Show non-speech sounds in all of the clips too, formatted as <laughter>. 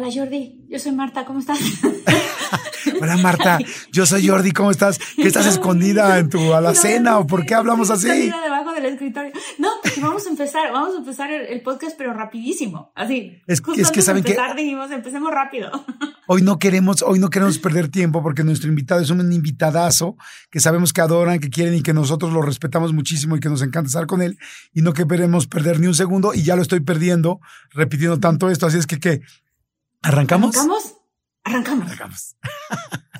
Hola Jordi, yo soy Marta, ¿cómo estás? <laughs> Hola Marta, yo soy Jordi, ¿cómo estás? ¿Qué estás escondida en tu alacena o por qué hablamos así? Escondida debajo del escritorio. No, vamos a empezar, vamos a empezar el, podcast pero rapidísimo, así. Es, es que saben que dijimos, empecemos rápido. <laughs> Hoy no queremos, hoy no queremos perder tiempo porque nuestro invitado es un invitadazo que sabemos que adoran, que quieren y que nosotros lo respetamos muchísimo y que nos encanta estar con él y no queremos perder ni un segundo y ya lo estoy perdiendo repitiendo tanto esto, así es que ¿qué? ¿Arrancamos? ¿Arrancamos? Arrancamos. Arrancamos. <laughs>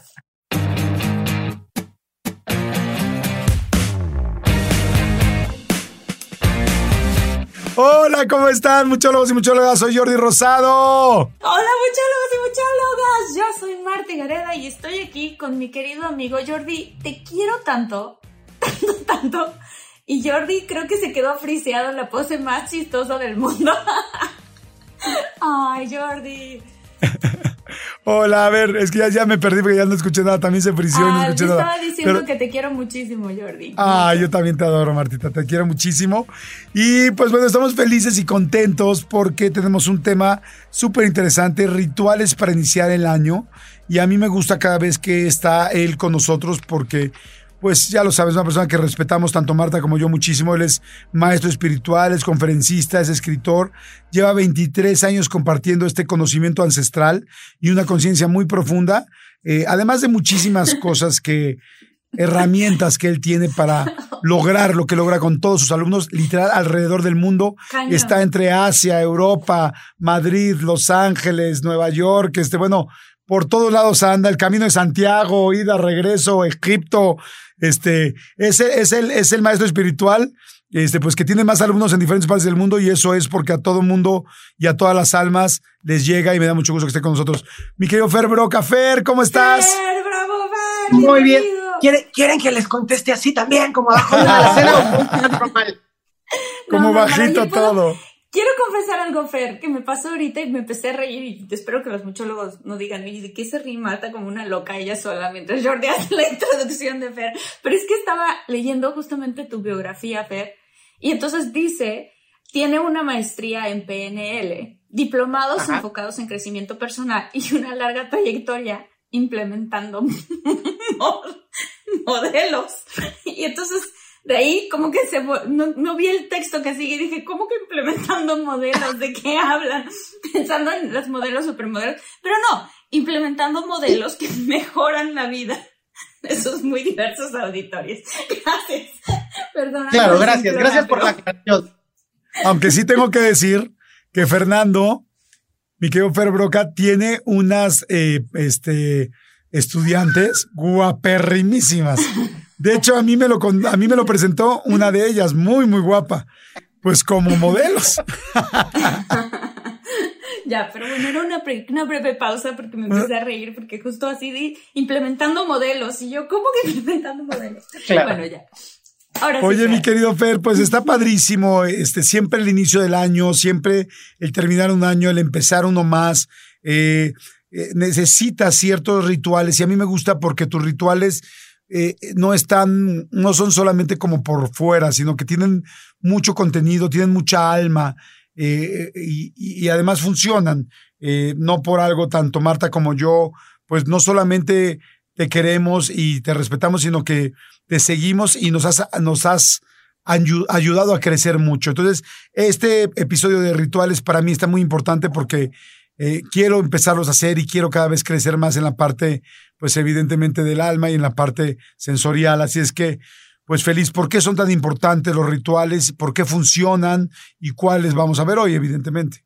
Hola, ¿cómo están, muchólogos y muchólogas? Soy Jordi Rosado. Hola, muchólogos y muchólogas. Yo soy Marta Gareda y estoy aquí con mi querido amigo Jordi. Te quiero tanto, <laughs> tanto, tanto. Y Jordi creo que se quedó friseado en la pose más chistosa del mundo. <laughs> Ay, Jordi. <laughs> Hola, a ver, es que ya, me perdí porque ya no escuché nada, también se frició y no ah, escuché nada. estaba diciendo que te quiero muchísimo, Jordi. Ah, yo también te adoro, Martita, te quiero muchísimo. Y pues bueno, estamos felices y contentos porque tenemos un tema súper interesante, rituales para iniciar el año. Y a mí me gusta cada vez que está él con nosotros porque pues ya lo sabes, una persona que respetamos tanto Marta como yo muchísimo. Él es maestro espiritual, es conferencista, es escritor. Lleva 23 años compartiendo este conocimiento ancestral y una conciencia muy profunda, eh, además de muchísimas <laughs> cosas que herramientas que él tiene para <laughs> lograr lo que logra con todos sus alumnos, literal alrededor del mundo. Está entre Asia, Europa, Madrid, Los Ángeles, Nueva York, este, bueno, por todos lados anda, el camino de Santiago, ida, regreso, Egipto, este, ese es el, es el maestro espiritual, este, pues que tiene más alumnos en diferentes partes del mundo y eso es porque a todo mundo y a todas las almas les llega y me da mucho gusto que esté con nosotros. Mi querido Fer Broca, Fer, ¿cómo estás? Fer, bravo, Fer. Muy bien. ¿Quieren, que les conteste así también, como abajo de la cena Como bajito todo. Quiero confesar algo, Fer, que me pasó ahorita y me empecé a reír y espero que los muchólogos no digan, ¿de qué se ríe Marta como una loca ella sola mientras Jordi <laughs> hace la introducción de Fer? Pero es que estaba leyendo justamente tu biografía, Fer, y entonces dice, tiene una maestría en PNL, diplomados enfocados en crecimiento personal y una larga trayectoria implementando <laughs> modelos. Y entonces de ahí como que se no, vi el texto que sigue y dije, ¿cómo que implementando <laughs> modelos? ¿De qué hablan? <laughs> Pensando en los modelos supermodelos. Pero no, implementando modelos que <laughs> mejoran la vida de sus muy diversos auditorios. Gracias. Perdona. Claro, gracias. Gracias por la aclaración. Aunque sí tengo que decir que Fernando, mi querido Fer Broca, tiene unas eh, este, estudiantes guaperrimísimas. De hecho, a mí me lo, a mí me lo presentó una de ellas, muy, muy guapa. Pues como modelos. <laughs> ya, pero bueno, era una, una, breve pausa porque me empecé a reír, porque justo así di, implementando modelos. Y yo, ¿cómo que implementando modelos? Bueno, ya. Ahora Oye, mi querido Fer, pues está padrísimo, este, siempre el inicio del año, siempre el terminar un año, el empezar uno más, eh, eh, necesita ciertos rituales y a mí me gusta porque tus rituales eh, no están, no son solamente como por fuera, sino que tienen mucho contenido, tienen mucha alma eh, y, además funcionan. Eh, no por algo tanto Marta como yo, pues no solamente te queremos y te respetamos, sino que te seguimos y nos has, nos has ayudado a crecer mucho. Entonces, este episodio de rituales para mí está muy importante porque quiero empezarlos a hacer y quiero cada vez crecer más en la parte, pues evidentemente del alma y en la parte sensorial. Así es que, pues feliz, ¿por qué son tan importantes los rituales? ¿Por qué funcionan? ¿Y cuáles vamos a ver hoy, evidentemente?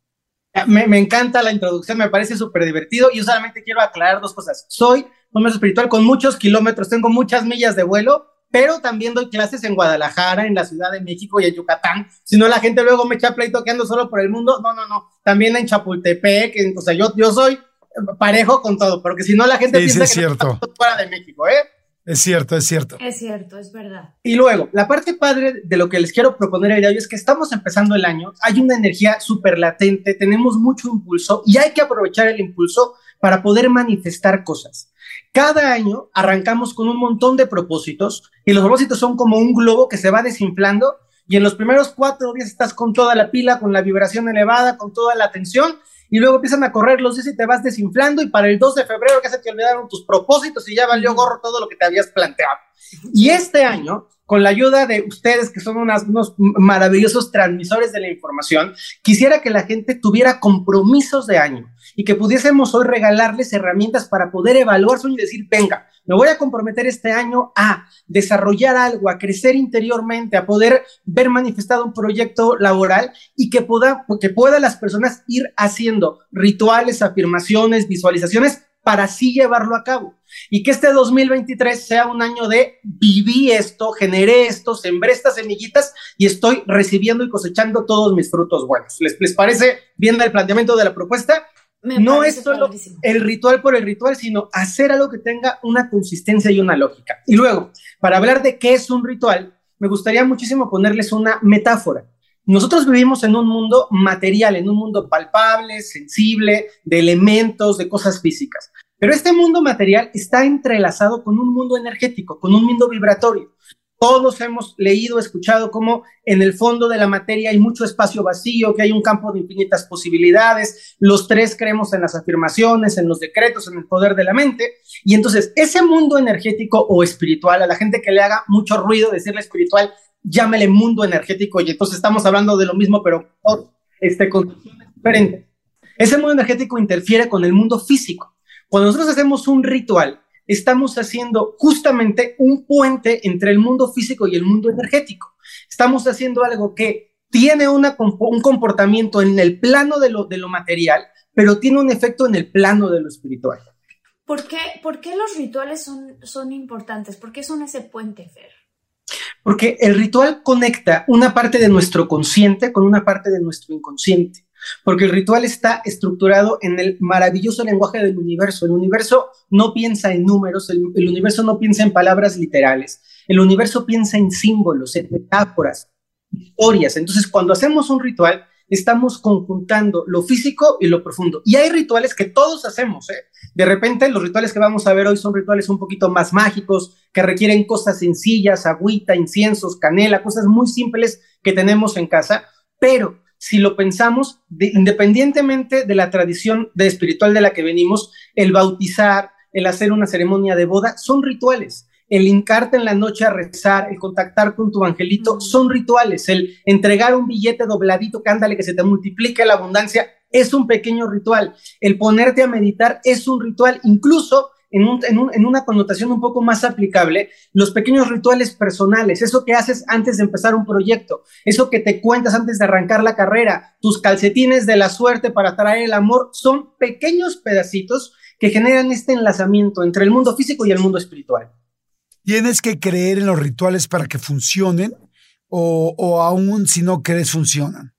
Me, me encanta la introducción, me parece súper divertido y yo solamente quiero aclarar dos cosas. Soy un espiritual con muchos kilómetros, tengo muchas millas de vuelo, pero también doy clases en Guadalajara, en la Ciudad de México y en Yucatán. Si no, la gente luego me echa pleito que ando solo por el mundo. No, no, no. También en Chapultepec, o sea, yo, yo soy parejo con todo, porque si no, la gente piensa es que cierto. fuera de México, ¿eh? Es cierto, es cierto. Es cierto, es verdad. Y luego, la parte padre de lo que les quiero proponer el día de hoy es que estamos empezando el año, hay una energía súper latente, tenemos mucho impulso y hay que aprovechar el impulso para poder manifestar cosas. Cada año arrancamos con un montón de propósitos y los propósitos son como un globo que se va desinflando y en los primeros cuatro días estás con toda la pila, con la vibración elevada, con toda la tensión y luego empiezan a correr los días y te vas desinflando y para el 2 de febrero ya se te olvidaron tus propósitos y ya valió gorro todo lo que te habías planteado. Y este año, con la ayuda de ustedes que son unos maravillosos transmisores de la información, quisiera que la gente tuviera compromisos de año y que pudiésemos hoy regalarles herramientas para poder evaluar su y decir, venga, me voy a comprometer este año a desarrollar algo, a crecer interiormente, a poder ver manifestado un proyecto laboral y que pueda, que pueda las personas ir haciendo rituales, afirmaciones, visualizaciones para así llevarlo a cabo. Y que este 2023 sea un año de viví esto, generé esto, sembré estas semillitas y estoy recibiendo y cosechando todos mis frutos buenos. ¿Les, les parece bien el planteamiento de la propuesta? No es solo el ritual por el ritual, sino hacer algo que tenga una consistencia y una lógica. Y luego, para hablar de qué es un ritual, me gustaría muchísimo ponerles una metáfora. Nosotros vivimos en un mundo material, en un mundo palpable, sensible, de elementos, de cosas físicas. Pero este mundo material está entrelazado con un mundo energético, con un mundo vibratorio. Todos hemos leído, escuchado cómo en el fondo de la materia hay mucho espacio vacío, que hay un campo de infinitas posibilidades. Los tres creemos en las afirmaciones, en los decretos, en el poder de la mente. Y entonces ese mundo energético o espiritual, a la gente que le haga mucho ruido decirle espiritual, llámele mundo energético y entonces estamos hablando de lo mismo, pero este, con diferente. Ese mundo energético interfiere con el mundo físico. Cuando nosotros hacemos un ritual, estamos haciendo justamente un puente entre el mundo físico y el mundo energético. Estamos haciendo algo que tiene una, un comportamiento en el plano de lo, de lo material, pero tiene un efecto en el plano de lo espiritual. ¿Por qué, por qué los rituales son, son importantes? ¿Por qué son ese puente, Fer? Porque el ritual conecta una parte de nuestro consciente con una parte de nuestro inconsciente porque el ritual está estructurado en el maravilloso lenguaje del universo. El universo no piensa en números, el, universo no piensa en palabras literales, el universo piensa en símbolos, en metáforas, historias. Entonces, cuando hacemos un ritual, estamos conjuntando lo físico y lo profundo. Y hay rituales que todos hacemos. ¿eh? De repente, los rituales que vamos a ver hoy son rituales un poquito más mágicos, que requieren cosas sencillas, agüita, inciensos, canela, cosas muy simples que tenemos en casa, pero si lo pensamos, independientemente de la tradición de espiritual de la que venimos, el bautizar, el hacer una ceremonia de boda, son rituales. El hincarte en la noche a rezar, el contactar con tu angelito, son rituales. El entregar un billete dobladito, cándale que se te multiplique la abundancia, es un pequeño ritual. El ponerte a meditar es un ritual. Incluso en, una connotación un poco más aplicable, los pequeños rituales personales, eso que haces antes de empezar un proyecto, eso que te cuentas antes de arrancar la carrera, tus calcetines de la suerte para traer el amor, son pequeños pedacitos que generan este enlazamiento entre el mundo físico y el mundo espiritual. ¿Tienes que creer en los rituales para que funcionen o, o aún si no crees funcionan?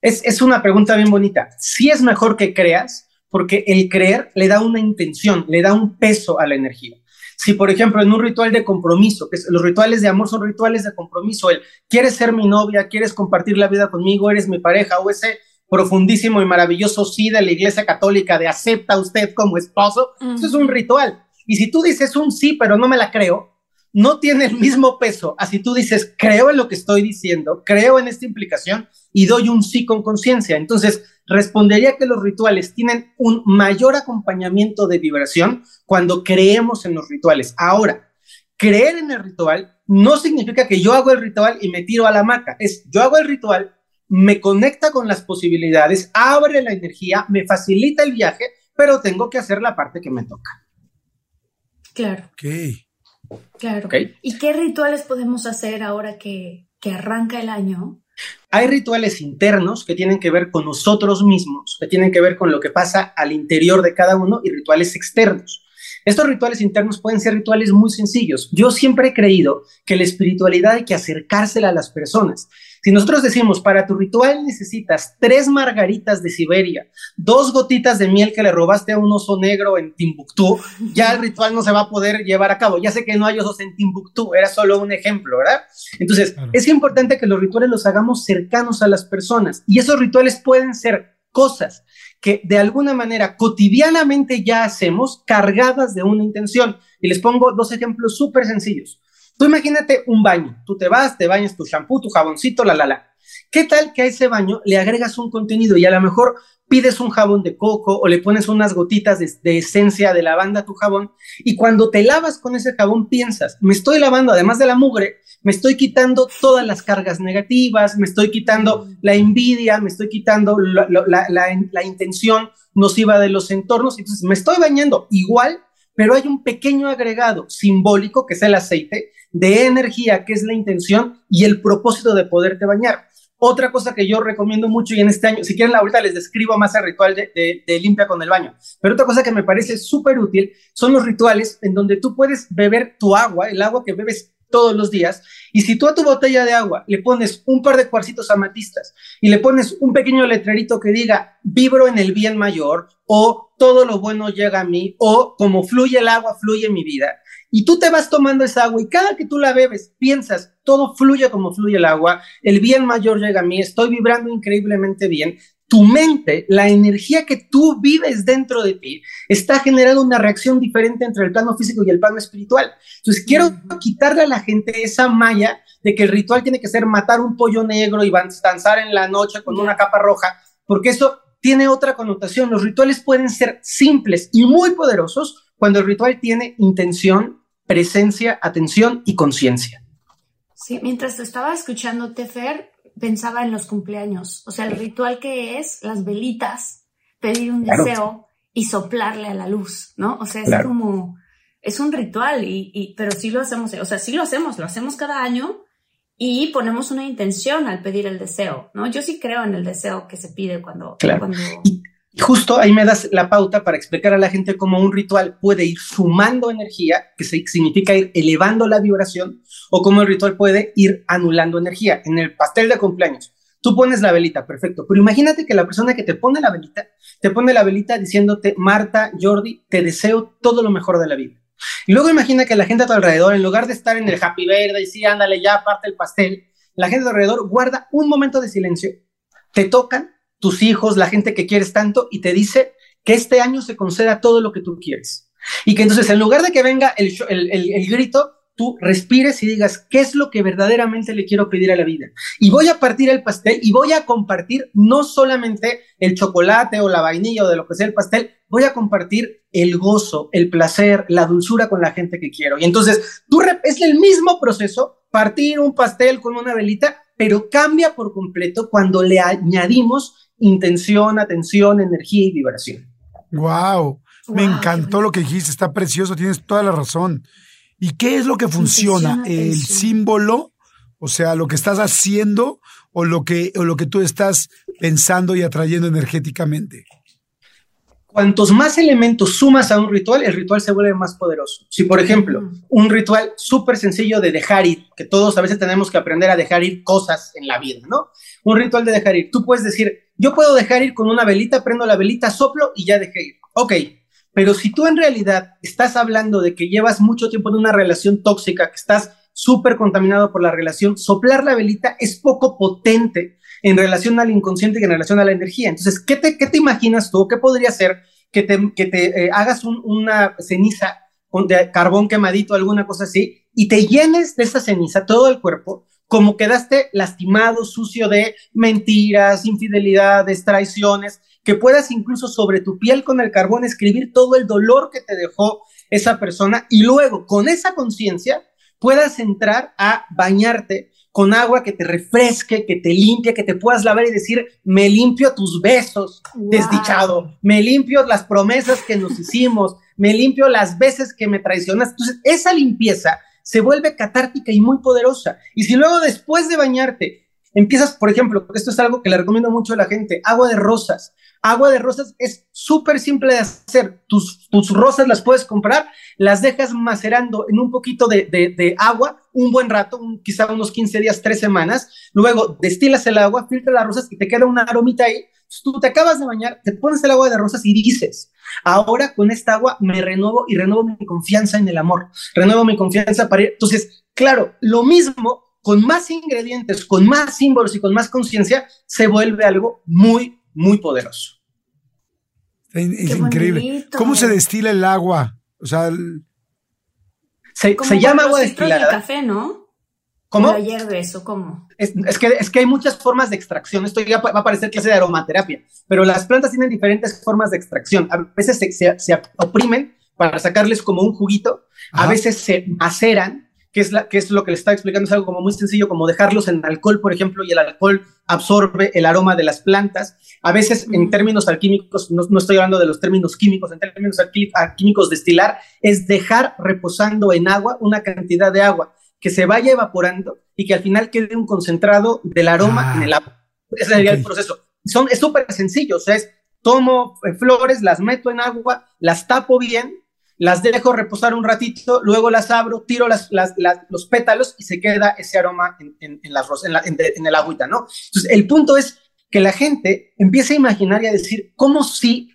Es, es una pregunta bien bonita. Si es mejor que creas, porque el creer le da una intención, le da un peso a la energía. Si, por ejemplo, en un ritual de compromiso, que los rituales de amor son rituales de compromiso, el quieres ser mi novia, quieres compartir la vida conmigo, eres mi pareja, o ese profundísimo y maravilloso sí de la Iglesia Católica de acepta usted como esposo, eso es un ritual. Y si tú dices un sí, pero no me la creo, no tiene el mismo <laughs> peso. Así tú dices, creo en lo que estoy diciendo, creo en esta implicación y doy un sí con conciencia. Entonces, respondería que los rituales tienen un mayor acompañamiento de vibración cuando creemos en los rituales. Ahora, creer en el ritual no significa que yo hago el ritual y me tiro a la hamaca. Es yo hago el ritual, me conecta con las posibilidades, abre la energía, me facilita el viaje, pero tengo que hacer la parte que me toca. Claro. Ok. Claro. ¿Y qué rituales podemos hacer ahora que, que arranca el año? Hay rituales internos que tienen que ver con nosotros mismos, que tienen que ver con lo que pasa al interior de cada uno y rituales externos. Estos rituales internos pueden ser rituales muy sencillos. Yo siempre he creído que la espiritualidad hay que acercársela a las personas. Si nosotros decimos, para tu ritual necesitas tres margaritas de Siberia, dos gotitas de miel que le robaste a un oso negro en Timbuktu, ya el ritual no se va a poder llevar a cabo. Ya sé que no hay osos en Timbuktu, era solo un ejemplo, ¿verdad? Entonces, Claro. es importante que los rituales los hagamos cercanos a las personas y esos rituales pueden ser cosas que de alguna manera cotidianamente ya hacemos cargadas de una intención. Y les pongo dos ejemplos súper sencillos. Tú imagínate un baño, tú te vas, te bañas tu shampoo, tu jaboncito, la, la, la. ¿Qué tal que a ese baño le agregas un contenido y a lo mejor pides un jabón de coco o le pones unas gotitas de, de esencia de lavanda a tu jabón y cuando te lavas con ese jabón piensas, me estoy lavando, además de la mugre, me estoy quitando todas las cargas negativas, me estoy quitando la envidia, me estoy quitando la, la, la, la intención nociva de los entornos, entonces me estoy bañando igual, pero hay un pequeño agregado simbólico que es el aceite de energía, que es la intención y el propósito de poderte bañar. Otra cosa que yo recomiendo mucho y en este año, si quieren ahorita les describo más el ritual de, de, limpia con el baño, pero otra cosa que me parece súper útil son los rituales en donde tú puedes beber tu agua, el agua que bebes todos los días, y si tú a tu botella de agua le pones un par de cuarcitos amatistas y le pones un pequeño letrerito que diga vibro en el bien mayor o todo lo bueno llega a mí o como fluye el agua, fluye mi vida, y tú te vas tomando esa agua y cada que tú la bebes piensas, todo fluye como fluye el agua, el bien mayor llega a mí, estoy vibrando increíblemente bien, tu mente, la energía que tú vives dentro de ti, está generando una reacción diferente entre el plano físico y el plano espiritual. Entonces, quiero quitarle a la gente esa malla de que el ritual tiene que ser matar un pollo negro y danzar en la noche con una capa roja, porque eso tiene otra connotación. Los rituales pueden ser simples y muy poderosos cuando el ritual tiene intención, presencia, atención y conciencia. Sí, mientras te estaba escuchando, Tefer, pensaba en los cumpleaños, o sea, el ritual que es las velitas, pedir un Claro. deseo y soplarle a la luz, ¿no? O sea, es Claro. como, es un ritual, y, y- pero sí lo hacemos, o sea, sí lo hacemos, lo hacemos cada año y ponemos una intención al pedir el deseo, ¿no? Yo sí creo en el deseo que se pide cuando... Claro. cuando Y justo ahí me das la pauta para explicar a la gente cómo un ritual puede ir sumando energía, que significa ir elevando la vibración, o cómo el ritual puede ir anulando energía. En el pastel de cumpleaños, tú pones la velita, perfecto, pero imagínate que la persona que te pone la velita, te pone la velita diciéndote, Marta, Jordi, te deseo todo lo mejor de la vida. Y luego imagina que la gente a tu alrededor, en lugar de estar en el happy verde y sí, ándale, ya parte el pastel, la gente alrededor guarda un momento de silencio, te tocan tus hijos, la gente que quieres tanto, y te dice que este año se conceda todo lo que tú quieres. Y que entonces, en lugar de que venga el, el, el- el grito, tú respires y digas, ¿qué es lo que verdaderamente le quiero pedir a la vida? Y voy a partir el pastel y voy a compartir no solamente el chocolate o la vainilla o de lo que sea el pastel, voy a compartir el gozo, el placer, la dulzura con la gente que quiero. Y entonces, tú es el mismo proceso, partir un pastel con una velita, pero cambia por completo cuando le añadimos intención, atención, energía y vibración. Wow. Me Wow, encantó lo que dijiste, está precioso, tienes toda la razón. ¿Y qué es lo que funciona? Intención, ¿El atención. símbolo? O sea, lo que estás haciendo o lo que, o lo que tú estás pensando y atrayendo energéticamente. Cuantos más elementos sumas a un ritual, el ritual se vuelve más poderoso. Si, por ejemplo, un ritual súper sencillo de dejar ir, que todos a veces tenemos que aprender a dejar ir cosas en la vida, ¿no? Un ritual de dejar ir. Tú puedes decir, yo puedo dejar ir con una velita, prendo la velita, soplo y ya dejé ir. Ok, pero si tú en realidad estás hablando de que llevas mucho tiempo en una relación tóxica, que estás súper contaminado por la relación, soplar la velita es poco potente en relación al inconsciente y en relación a la energía. Entonces, ¿qué te, imaginas tú? ¿Qué podría ser que te, eh, hagas un- una ceniza de carbón quemadito, alguna cosa así, y te llenes de esa ceniza todo el cuerpo, como quedaste lastimado, sucio de mentiras, infidelidades, traiciones, que puedas incluso sobre tu piel con el carbón escribir todo el dolor que te dejó esa persona y luego con esa conciencia puedas entrar a bañarte con agua que te refresque, que te limpie, que te puedas lavar y decir, me limpio tus besos, desdichado, me limpio las promesas que nos hicimos, me limpio las veces que me traicionas. Entonces, esa limpieza se vuelve catártica y muy poderosa. Y si luego después de bañarte empiezas, por ejemplo, esto es algo que le recomiendo mucho a la gente, agua de rosas. Agua de rosas es súper simple de hacer. Tus, tus rosas las puedes comprar, las dejas macerando en un poquito de, de, agua un buen rato, quizá unos 15 días, 3 semanas. Luego destilas el agua, filtras las rosas y te queda una aromita ahí. Tú te acabas de bañar, te pones el agua de rosas y dices, ahora con esta agua me renuevo y renuevo mi confianza en el amor, renuevo mi confianza para ir. Entonces, claro, lo mismo con más ingredientes, con más símbolos y con más conciencia, se vuelve algo muy, muy poderoso. Es increíble. ¿Cómo se destila el agua? O sea, se, llama agua destilada. El café, ¿no? ¿Cómo? eso, ¿cómo? Es, que, es que hay muchas formas de extracción. Esto ya va a parecer clase de aromaterapia, pero las plantas tienen diferentes formas de extracción. A veces se, oprimen para sacarles como un juguito, a veces se maceran que es, la, que es lo que le estaba explicando, es algo como muy sencillo, como dejarlos en alcohol, por ejemplo, y el alcohol absorbe el aroma de las plantas. A veces, en términos alquímicos, no, estoy hablando de los términos químicos, en términos alquímicos, destilar es dejar reposando en agua una cantidad de agua que se vaya evaporando y que al final quede un concentrado del aroma en el agua. Ese sería el proceso. Son, es súper sencillo, o sea, es tomo eh, flores, las meto en agua, las tapo bien, las dejo reposar un ratito, luego las abro, tiro los pétalos y se queda ese aroma en, las en, en, el agüita, ¿no? Entonces, el punto es que la gente empiece a imaginar y a decir, ¿cómo sí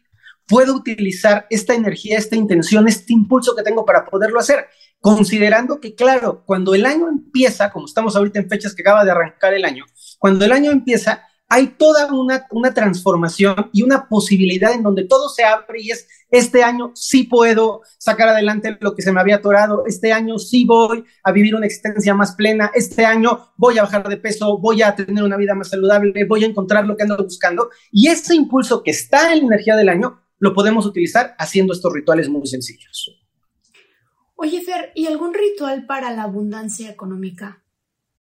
puedo utilizar esta energía, esta intención, este impulso que tengo para poderlo hacer? Considerando que, claro, cuando el año empieza, como estamos ahorita en fechas que acaba de arrancar el año, cuando el año empieza, hay toda una, una transformación y una posibilidad en donde todo se abre y es, este año sí puedo sacar adelante lo que se me había atorado, este año sí voy a vivir una existencia más plena, este año voy a bajar de peso, voy a tener una vida más saludable, voy a encontrar lo que ando buscando. Y ese impulso que está en la energía del año lo podemos utilizar haciendo estos rituales muy sencillos. Oye, Fer, ¿y algún ritual para la abundancia económica?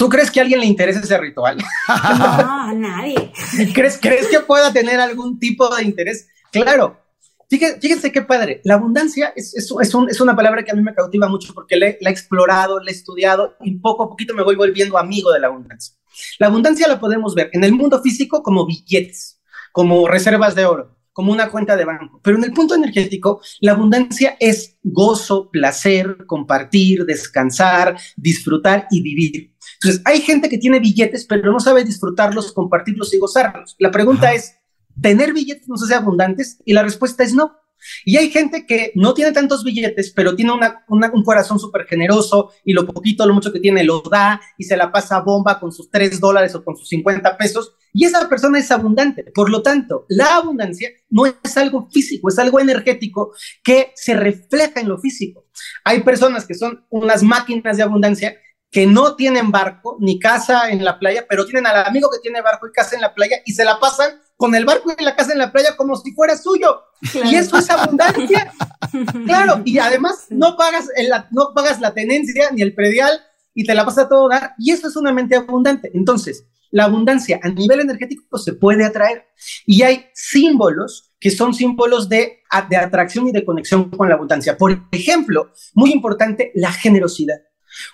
¿Tú crees que a alguien le interesa ese ritual? No, <laughs> a nadie. ¿Crees, ¿Crees que pueda tener algún tipo de interés? Claro. Fíjense, qué padre. La abundancia es, es, es, una palabra que a mí me cautiva mucho porque la he explorado, la he estudiado y poco a poquito me voy volviendo amigo de la abundancia. La abundancia la podemos ver en el mundo físico como billetes, como reservas de oro, como una cuenta de banco. Pero en el punto energético, la abundancia es gozo, placer, compartir, descansar, disfrutar y vivir. Entonces, hay gente que tiene billetes, pero no sabe disfrutarlos, compartirlos y gozarlos. La pregunta es, ¿tener billetes nos hace abundantes? Y la respuesta es no. Y hay gente que no tiene tantos billetes, pero tiene un corazón súper generoso y lo poquito, lo mucho que tiene lo da y se la pasa bomba con sus 3 dólares o con sus 50 pesos. Y esa persona es abundante. Por lo tanto, la abundancia no es algo físico, es algo energético que se refleja en lo físico. Hay personas que son unas máquinas de abundancia que no tienen barco ni casa en la playa, pero tienen al amigo que tiene barco y casa en la playa y se la pasan con el barco y la casa en la playa como si fuera suyo. Y eso es abundancia. <laughs> claro, y además no pagas, no pagas la tenencia ni el predial y te la vas a todo dar. Y eso es una mente abundante. Entonces, la abundancia a nivel energético se puede atraer. Y hay símbolos que son símbolos de, de atracción y de conexión con la abundancia. Por ejemplo, muy importante, la generosidad.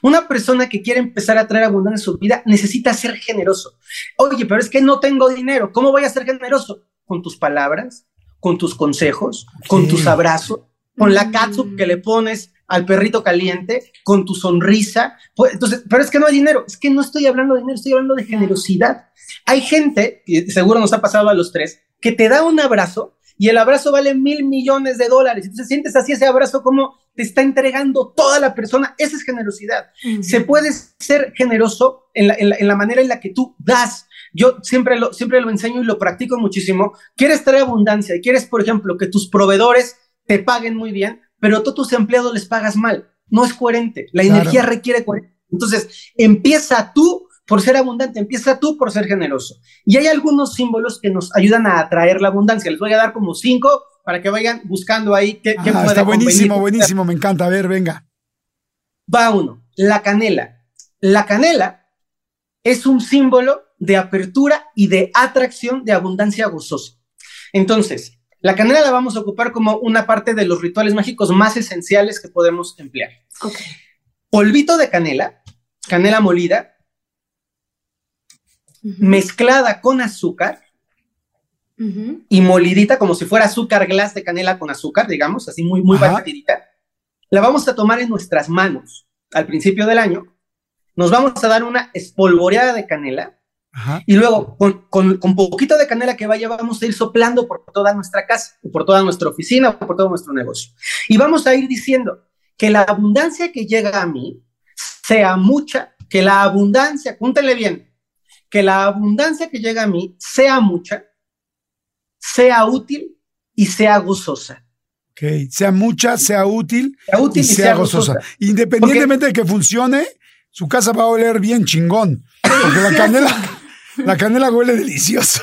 Una persona que quiere empezar a traer abundancia en su vida necesita ser generoso. Oye, pero es que no tengo dinero. ¿Cómo voy a ser generoso? Con tus palabras, con tus consejos, con tus abrazos, con la catsup que le pones al perrito caliente, con tu sonrisa. Pues, entonces, pero es que no hay dinero. Es que no estoy hablando de dinero, estoy hablando de generosidad. Hay gente, y seguro nos ha pasado a los tres, que te da un abrazo y el abrazo vale mil millones de dólares. Entonces sientes así ese abrazo como te está entregando toda la persona. Esa es generosidad. Se puede ser generoso en la, manera en la que tú das. Yo siempre lo, siempre lo enseño y lo practico muchísimo. Quieres traer abundancia y quieres, por ejemplo, que tus proveedores te paguen muy bien, pero tú tus empleados les pagas mal. No es coherente. La energía requiere coherencia. Entonces, empieza tú por ser abundante, empieza tú por ser generoso. Y hay algunos símbolos que nos ayudan a atraer la abundancia. Les voy a dar como cinco para que vayan buscando ahí qué, qué puede Está buenísimo, buenísimo, me encanta. A ver, venga. Va uno, la canela. La canela es un símbolo de apertura y de atracción de abundancia gozosa. Entonces, la canela la vamos a ocupar como una parte de los rituales mágicos más esenciales que podemos emplear. Okay. Polvito de canela, canela molida, mezclada con azúcar y molidita como si fuera azúcar glass de canela con azúcar, digamos, así muy, muy batidita. La vamos a tomar en nuestras manos al principio del año. Nos vamos a dar una espolvoreada de canela y luego con, con, con, poquito de canela que vaya vamos a ir soplando por toda nuestra casa, por toda nuestra oficina, por todo nuestro negocio. Y vamos a ir diciendo que la abundancia que llega a mí sea mucha, que la abundancia, cúntele bien, que la abundancia que llega a mí sea mucha, sea útil y sea gozosa. Ok, sea mucha, sea útil, y, sea, gozosa. Independientemente de que funcione, su casa va a oler bien chingón. Porque la canela, la canela huele delicioso.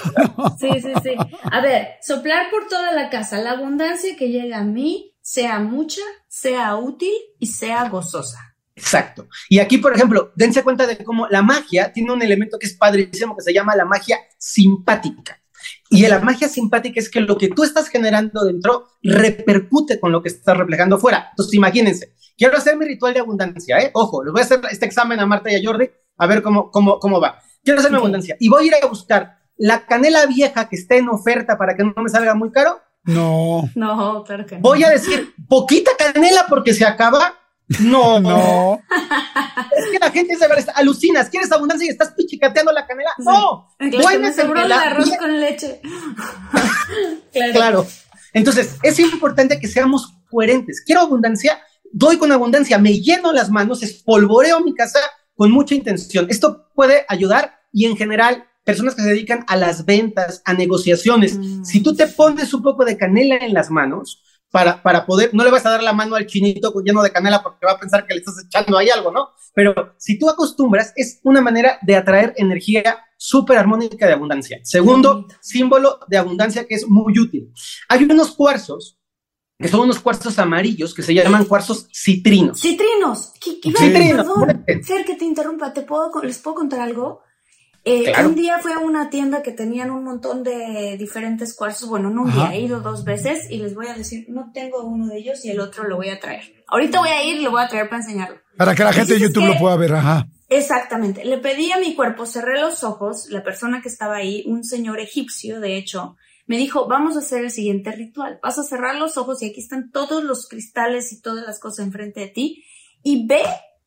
Sí, sí, sí. A ver, soplar por toda la casa. La abundancia que llega a mí sea mucha, sea útil y sea gozosa. Exacto. Y aquí, por ejemplo, dense cuenta de cómo la magia tiene un elemento que es padrísimo que se llama la magia simpática. Y la magia simpática es que lo que tú estás generando dentro repercute con lo que estás reflejando fuera. Entonces, imagínense, quiero hacer mi ritual de abundancia, ¿eh? Ojo, les voy a hacer este examen a Marta y a Jordi a ver cómo, cómo, cómo va. Quiero hacer mi abundancia y voy a ir a buscar la canela vieja que esté en oferta para que no me salga muy caro. No. No, claro que no. Voy a decir poquita canela porque se acaba no, no. <laughs> es que la gente se alucinas, quieres abundancia y estás pichicateando la canela. No, bueno, seguro el arroz con leche. <laughs> claro. claro. Entonces, es importante que seamos coherentes. Quiero abundancia, doy con abundancia, me lleno las manos, espolvoreo mi casa con mucha intención. Esto puede ayudar y en general personas que se dedican a las ventas, a negociaciones, mm. si tú te pones un poco de canela en las manos, para, para poder, no le vas a dar la mano al chinito lleno de canela porque va a pensar que le estás echando ahí algo, ¿no? Pero si tú acostumbras, es una manera de atraer energía súper armónica de abundancia. Segundo, símbolo de abundancia que es muy útil. Hay unos cuarzos que son unos cuarzos amarillos que se llaman cuarzos citrinos. Citrinos. Citrinos. Perdón, Fer, que te interrumpa, ¿te puedo, ¿les puedo contar algo? Eh, un día fui a una tienda que tenían un montón de diferentes cuarzos. Bueno, no un día, he ido dos veces y les voy a decir, no tengo uno de ellos y el otro lo voy a traer. Ahorita voy a ir y lo voy a traer para enseñarlo. Para que la gente de YouTube lo pueda ver, ajá. Exactamente. Le pedí a mi cuerpo, cerré los ojos, la persona que estaba ahí, un señor egipcio, de hecho, me dijo, vamos a hacer el siguiente ritual. Vas a cerrar los ojos y aquí están todos los cristales y todas las cosas enfrente de ti y ve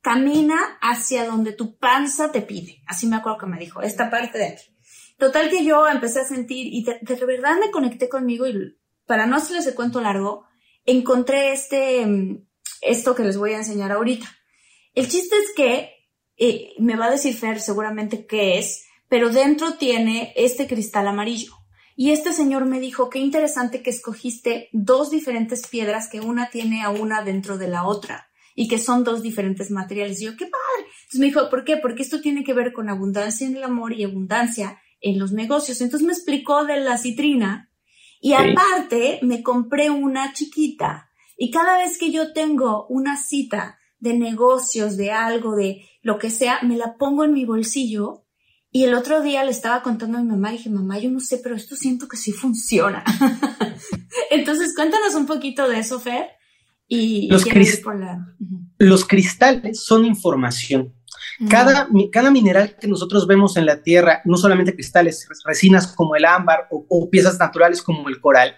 camina hacia donde tu panza te pide. Así me acuerdo que me dijo, esta parte de aquí. Total que yo empecé a sentir y de, verdad me conecté conmigo y para no hacerles el cuento largo, encontré este, mm, esto que les voy a enseñar ahorita. El chiste es que eh, me va a decir Fer seguramente qué es, pero dentro tiene este cristal amarillo. Y este señor me dijo, qué interesante que escogiste dos diferentes piedras que una tiene a una dentro de la otra y que son dos diferentes materiales. Y yo, qué padre. Entonces me dijo, ¿por qué? Porque esto tiene que ver con abundancia en el amor y abundancia en los negocios. Entonces me explicó de la citrina y aparte me compré una chiquita y cada vez que yo tengo una cita de negocios, de algo, de lo que sea, me la pongo en mi bolsillo Y el otro día le estaba contando a mi mamá y dije, mamá, yo no sé, pero esto siento que sí funciona. <laughs> Entonces, cuéntanos un poquito de eso, Fer. Y, los, los cristales son información. Cada, cada, mineral que nosotros vemos en la Tierra, no solamente cristales, resinas como el ámbar o, piezas naturales como el coral,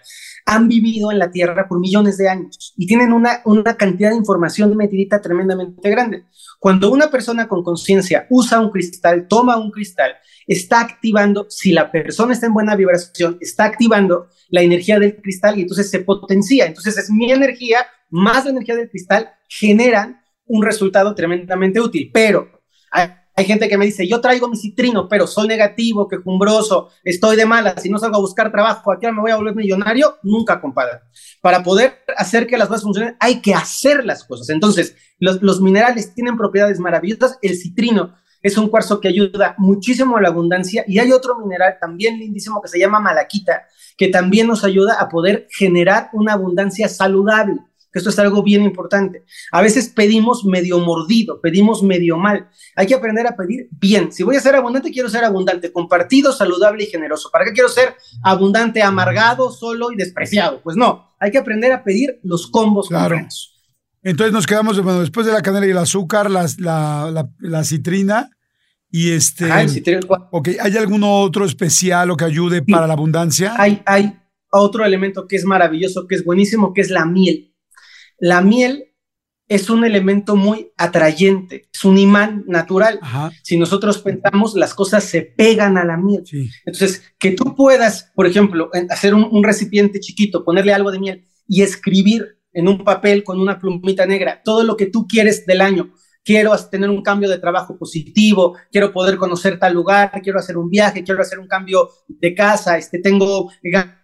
han vivido en la Tierra por millones de años y tienen una, una cantidad de información metidita tremendamente grande. Cuando una persona con conciencia usa un cristal, toma un cristal, está activando, si la persona está en buena vibración, está activando la energía del cristal y entonces se potencia. Entonces es mi energía más la energía del cristal generan un resultado tremendamente útil. Pero gente que me dice, yo traigo mi citrino, pero soy negativo, quejumbroso, estoy de malas, si no salgo a buscar trabajo, aquí me voy a volver millonario, nunca, compadre. Para poder hacer que las cosas funcionen, hay que hacer las cosas. Entonces, los, los minerales tienen propiedades maravillosas. El citrino es un cuarzo que ayuda muchísimo a la abundancia y hay otro mineral también lindísimo que se llama malaquita, que también nos ayuda a poder generar una abundancia saludable que esto es algo bien importante. A veces pedimos medio mordido, pedimos medio mal. Hay que aprender a pedir bien. Si voy a ser abundante, quiero ser abundante, compartido, saludable y generoso. ¿Para qué quiero ser abundante, amargado, solo y despreciado? Pues no, hay que aprender a pedir los combos claro. Entonces nos quedamos, bueno, después de la canela y el azúcar, la, la, citrina y este... Ah, citrina. Ok, ¿hay algún otro especial o que ayude para la abundancia? Hay, hay otro elemento que es maravilloso, que es buenísimo, que es la miel. La miel es un elemento muy atrayente, es un imán natural. Si nosotros pensamos, las cosas se pegan a la miel. Entonces, que tú puedas, por ejemplo, hacer un, recipiente chiquito, ponerle algo de miel y escribir en un papel con una plumita negra todo lo que tú quieres del año. Quiero tener un cambio de trabajo positivo, quiero poder conocer tal lugar, quiero hacer un viaje, quiero hacer un cambio de casa, este, tengo ganas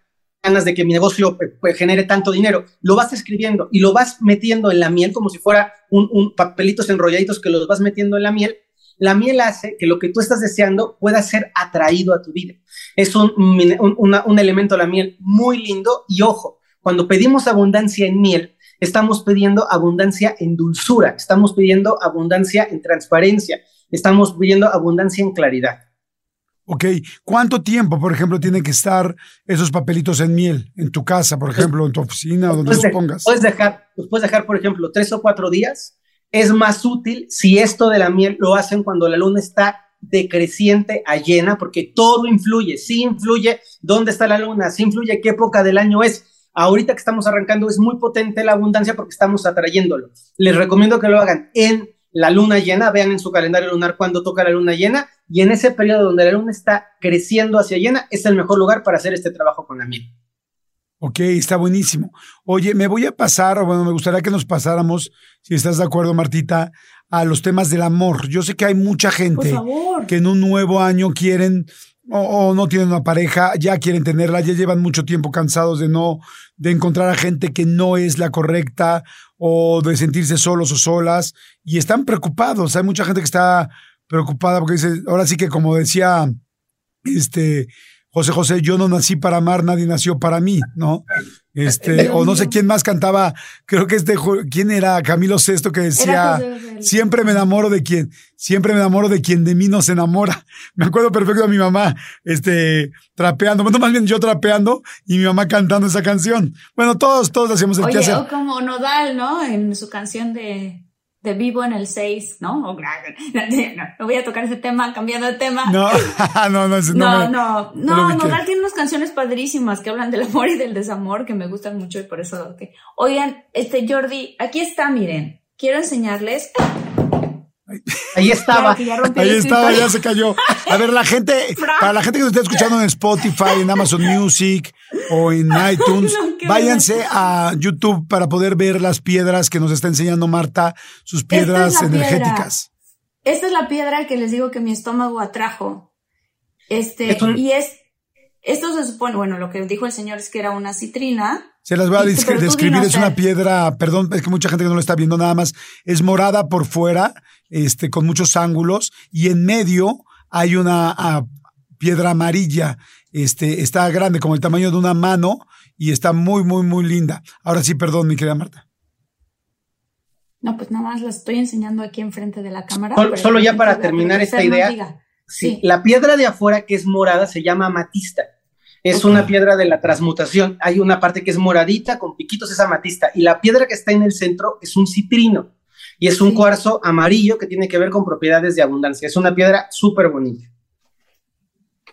de que mi negocio eh, pues, genere tanto dinero, lo vas escribiendo y lo vas metiendo en la miel como si fuera un, papelitos enrolladitos que los vas metiendo en la miel, la miel hace que lo que tú estás deseando pueda ser atraído a tu vida. Es un, un, elemento la miel muy lindo y ojo, cuando pedimos abundancia en miel, estamos pidiendo abundancia en dulzura, estamos pidiendo abundancia en transparencia, estamos pidiendo abundancia en claridad. Ok, ¿cuánto tiempo, por ejemplo, tienen que estar esos papelitos en miel en tu casa, por ejemplo, en tu oficina o donde los pongas? Puedes dejar, los puedes dejar, por ejemplo, tres o cuatro días. Es más útil si esto de la miel lo hacen cuando la luna está decreciente a llena, porque todo influye, sí influye dónde está la luna, sí influye qué época del año es. Ahorita que estamos arrancando es muy potente la abundancia porque estamos atrayéndolo. Les recomiendo que lo hagan en la luna llena, vean en su calendario lunar cuando toca la luna llena y en ese periodo donde la luna está creciendo hacia llena es el mejor lugar para hacer este trabajo con la miel. Ok, está buenísimo. Oye, me voy a pasar, o bueno, me gustaría que nos pasáramos, si estás de acuerdo, Martita, a los temas del amor. Yo sé que hay mucha gente que en un nuevo año quieren o, no tienen una pareja, ya quieren tenerla, ya llevan mucho tiempo cansados de no, de encontrar a gente que no es la correcta o de sentirse solos o solas y están preocupados. Hay mucha gente que está preocupada porque dice, ahora sí que como decía este José José, yo no nací para amar, nadie nació para mí, ¿no? Este, o no sé quién más cantaba, creo que este, ¿quién era? Camilo Sesto que decía, siempre me enamoro de quien, siempre me enamoro de quien de mí no se enamora. <laughs> Me acuerdo perfecto de mi mamá, este, trapeando, bueno, más bien yo trapeando y mi mamá cantando esa canción. Bueno, todos, todos hacíamos el Oye, O como Nodal, ¿no? En su canción de de vivo en el 6, ¿no? no, no, voy a tocar ese tema, cambiando de tema. No, <laughs> no, no, no. No, no, no, Nodal tiene unas canciones padrísimas que hablan del amor y del desamor que me gustan mucho y por eso que. Oigan, este Jordi, aquí está, miren. Quiero enseñarles Ahí estaba. Ahí estaba, ya se cayó. A ver, la gente, <laughs> para la gente que nos está escuchando en Spotify, en Amazon Music o en <laughs> iTunes, váyanse a YouTube para poder ver las piedras que nos está enseñando Marta, sus piedras energéticas. Esta es la piedra que les digo que mi estómago atrajo. Este, y es, esto se supone, bueno, lo que dijo el señor es que era una citrina. Se las voy a describir, es una piedra, perdón, es que mucha gente que no lo está viendo nada más, es morada por fuera, este, con muchos ángulos, y en medio hay una ah, piedra amarilla, este, está grande, como el tamaño de una mano, y está muy, muy, muy linda. Ahora sí, perdón, mi querida Marta. No, pues nada más la estoy enseñando aquí enfrente de la cámara. Solo, ya para terminar esta idea. Sí. La piedra de afuera, que es morada, se llama amatista. Es una piedra de la transmutación. Hay una parte que es moradita con piquitos, es amatista. Y la piedra que está en el centro es un citrino. Y es un cuarzo amarillo que tiene que ver con propiedades de abundancia. Es una piedra súper bonita.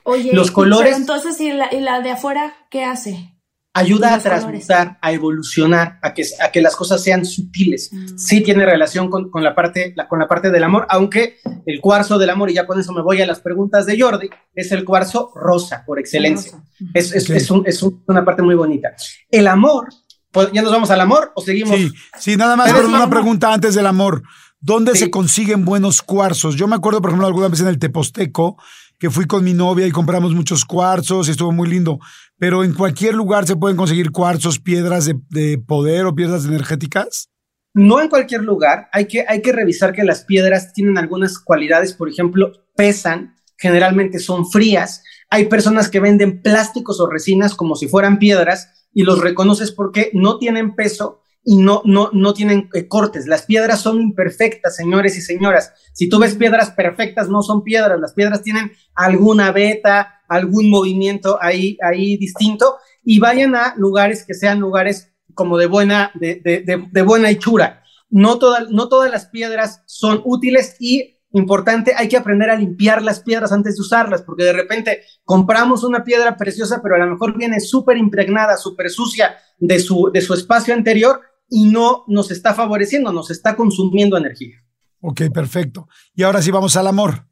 Oye, los colores. entonces, ¿y la, ¿y la de afuera qué hace? Ayuda a transmutar, a evolucionar, a que, a que las cosas sean sutiles. Mm. Sí tiene relación con, la parte, con la parte del amor, aunque el cuarzo del amor, y ya con eso me voy a las preguntas de Jordi, es el cuarzo rosa por excelencia. Es, es, es, una parte muy bonita. El amor, pues, ¿ya nos vamos al amor o seguimos? Sí, sí nada más una pregunta antes del amor. ¿Dónde se consiguen buenos cuarzos? Yo me acuerdo, por ejemplo, alguna vez en el Teposteco, que fui con mi novia y compramos muchos cuarzos y estuvo muy lindo. Pero en cualquier lugar se pueden conseguir cuarzos, piedras de, poder o piedras energéticas. No en cualquier lugar. Hay que, hay que revisar que las piedras tienen algunas cualidades. Por ejemplo, pesan, generalmente son frías. Hay personas que venden plásticos o resinas como si fueran piedras y los reconoces porque no tienen peso y no, no, no tienen eh, cortes. Las piedras son imperfectas, señores y señoras. Si tú ves piedras perfectas, no son piedras. Las piedras tienen alguna beta, algún movimiento ahí, ahí distinto y vayan a lugares que sean lugares como de buena, de, de, de, buena hechura. No, no todas las piedras son útiles y importante, hay que aprender a limpiar las piedras antes de usarlas, porque de repente compramos una piedra preciosa, pero a lo mejor viene súper impregnada, súper sucia de su, de su espacio anterior y no nos está favoreciendo, nos está consumiendo energía. Ok, perfecto. Y ahora sí vamos al amor.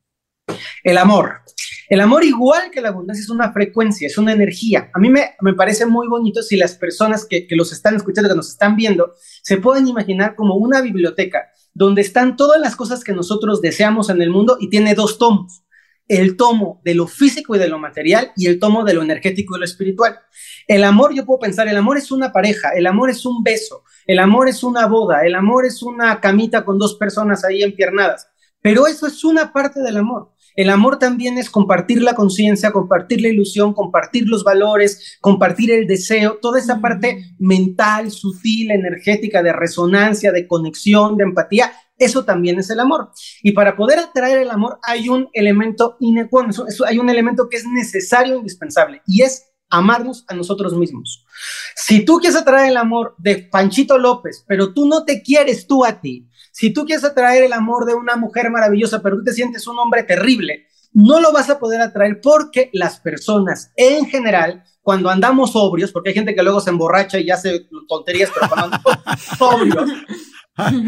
El amor. El amor, igual que la abundancia, es una frecuencia, es una energía. A mí me, me parece muy bonito si las personas que, que, los están escuchando, que nos están viendo, se pueden imaginar como una biblioteca donde están todas las cosas que nosotros deseamos en el mundo y tiene dos tomos el tomo de lo físico y de lo material y el tomo de lo energético y lo espiritual. El amor, yo puedo pensar, el amor es una pareja, el amor es un beso, el amor es una boda, el amor es una camita con dos personas ahí empiernadas, pero eso es una parte del amor. El amor también es compartir la conciencia, compartir la ilusión, compartir los valores, compartir el deseo, toda esa parte mental, sutil, energética, de resonancia, de conexión, de empatía, eso también es el amor. Y para poder atraer el amor hay un elemento inecuánico, hay un elemento que es necesario, indispensable, y es amarnos a nosotros mismos. Si tú quieres atraer el amor de Panchito López, pero tú no te quieres tú a ti, si tú quieres atraer el amor de una mujer maravillosa, pero tú te sientes un hombre terrible, no lo vas a poder atraer porque las personas en general, cuando andamos sobrios, porque hay gente que luego se emborracha y hace tonterías, pero cuando andamos sobrios,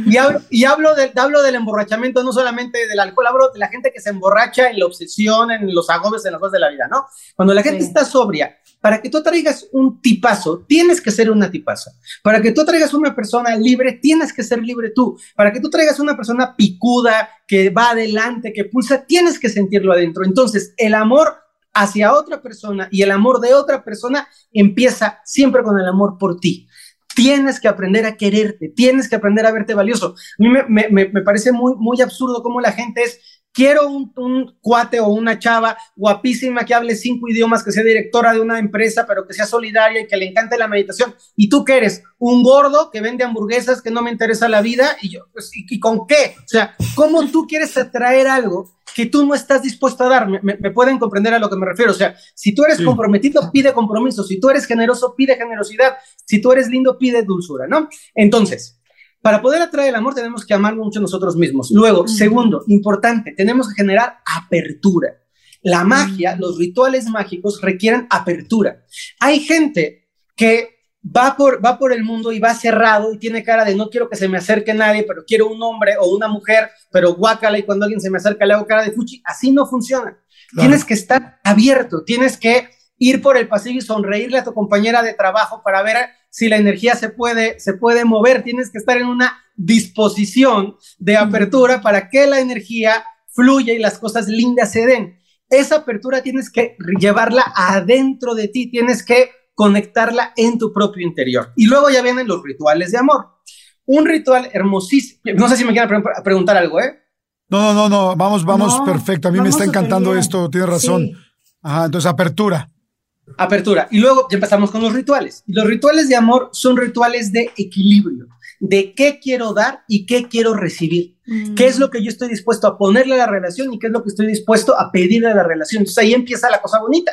y, hablo, y hablo, hablo del emborrachamiento, no solamente del alcohol, hablo de la gente que se emborracha en la obsesión, en los agobios, en las cosas de la vida, ¿no? Cuando la gente está sobria, para que tú traigas un tipazo, tienes que ser una tipaza. Para que tú traigas una persona libre, tienes que ser libre tú. Para que tú traigas una persona picuda, que va adelante, que pulsa, tienes que sentirlo adentro. Entonces, el amor hacia otra persona y el amor de otra persona empieza siempre con el amor por ti. Tienes que aprender a quererte, tienes que aprender a verte valioso. A mí me, me, me parece muy, muy absurdo cómo la gente es quiero un, un, cuate o una chava guapísima que hable cinco idiomas, que sea directora de una empresa, pero que sea solidaria y que le encante la meditación. ¿Y tú qué eres? Un gordo que vende hamburguesas, que no me interesa la vida, y yo, pues, ¿y, con qué? O sea, ¿cómo tú quieres atraer algo que tú no estás dispuesto a dar? Me, pueden comprender a lo que me refiero. O sea, si tú eres comprometido, pide compromiso. Si tú eres generoso, pide generosidad. Si tú eres lindo, pide dulzura, ¿no? Entonces, para poder atraer el amor tenemos que amar mucho nosotros mismos. Luego, segundo, importante, tenemos que generar apertura. La magia, los rituales mágicos requieren apertura. Hay gente que va por, va por el mundo y va cerrado y tiene cara de no quiero que se me acerque nadie, pero quiero un hombre o una mujer, pero guácala y cuando alguien se me acerca le hago cara de fuchi. Así no funciona. Tienes que estar abierto, tienes que ir por el pasillo y sonreírle a tu compañera de trabajo para ver si la energía se puede, se puede mover, tienes que estar en una disposición de apertura para que la energía fluya y las cosas lindas se den. Esa apertura tienes que llevarla adentro de ti, tienes que conectarla en tu propio interior. Y luego ya vienen los rituales de amor. Un ritual hermosísimo. No sé si me quieren preguntar algo, ¿eh? No, no, no, vamos, vamos, perfecto. A mí me está encantando esto, tienes razón. Ajá, entonces apertura. Apertura. Y luego ya empezamos con los rituales. Y los rituales de amor son rituales de equilibrio, de qué quiero dar y qué quiero recibir. Mm. ¿Qué es lo que yo estoy dispuesto a ponerle a la relación y qué es lo que estoy dispuesto a pedirle a la relación? Entonces ahí empieza la cosa bonita.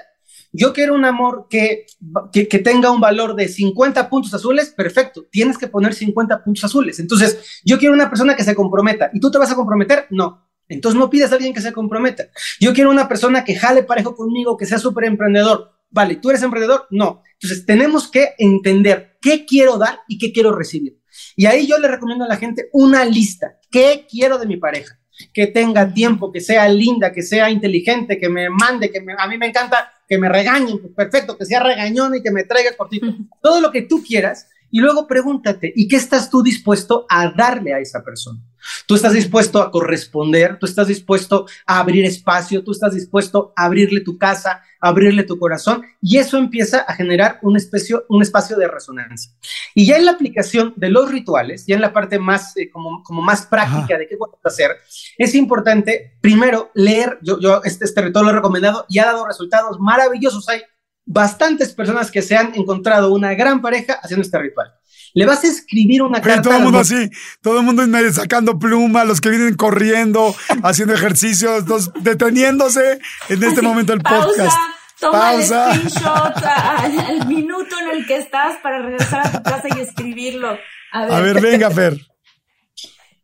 Yo quiero un amor que, que, que, tenga un valor de 50 puntos azules, perfecto, tienes que poner 50 puntos azules. Entonces, yo quiero una persona que se comprometa. ¿Y tú te vas a comprometer? No. Entonces, no pidas a alguien que se comprometa. Yo quiero una persona que jale parejo conmigo, que sea súper emprendedor. Vale, ¿tú eres emprendedor? No. Entonces, tenemos que entender qué quiero dar y qué quiero recibir. Y ahí yo le recomiendo a la gente una lista. ¿Qué quiero de mi pareja? Que tenga tiempo, que sea linda, que sea inteligente, que me mande, que me, a mí me encanta que me regañen, pues perfecto, que sea regañón y que me traiga cortito. Todo lo que tú quieras. Y luego pregúntate, ¿y qué estás tú dispuesto a darle a esa persona? Tú estás dispuesto a corresponder, tú estás dispuesto a abrir espacio, tú estás dispuesto a abrirle tu casa, a abrirle tu corazón, y eso empieza a generar un espacio, un espacio de resonancia. Y ya en la aplicación de los rituales, ya en la parte más, eh, como, como más práctica Ajá. de qué puedes hacer, es importante primero leer, yo, yo este, este ritual lo he recomendado y ha dado resultados maravillosos. Hay bastantes personas que se han encontrado una gran pareja haciendo este ritual. Le vas a escribir una carta. Todo el mundo así, todo el mundo sacando pluma, los que vienen corriendo, <laughs> haciendo ejercicios, los, deteniéndose en este momento el Pausa, podcast. Toma Pausa. el screenshot <laughs> al minuto en el que estás para regresar a tu casa y escribirlo. A ver, A ver, venga, Fer.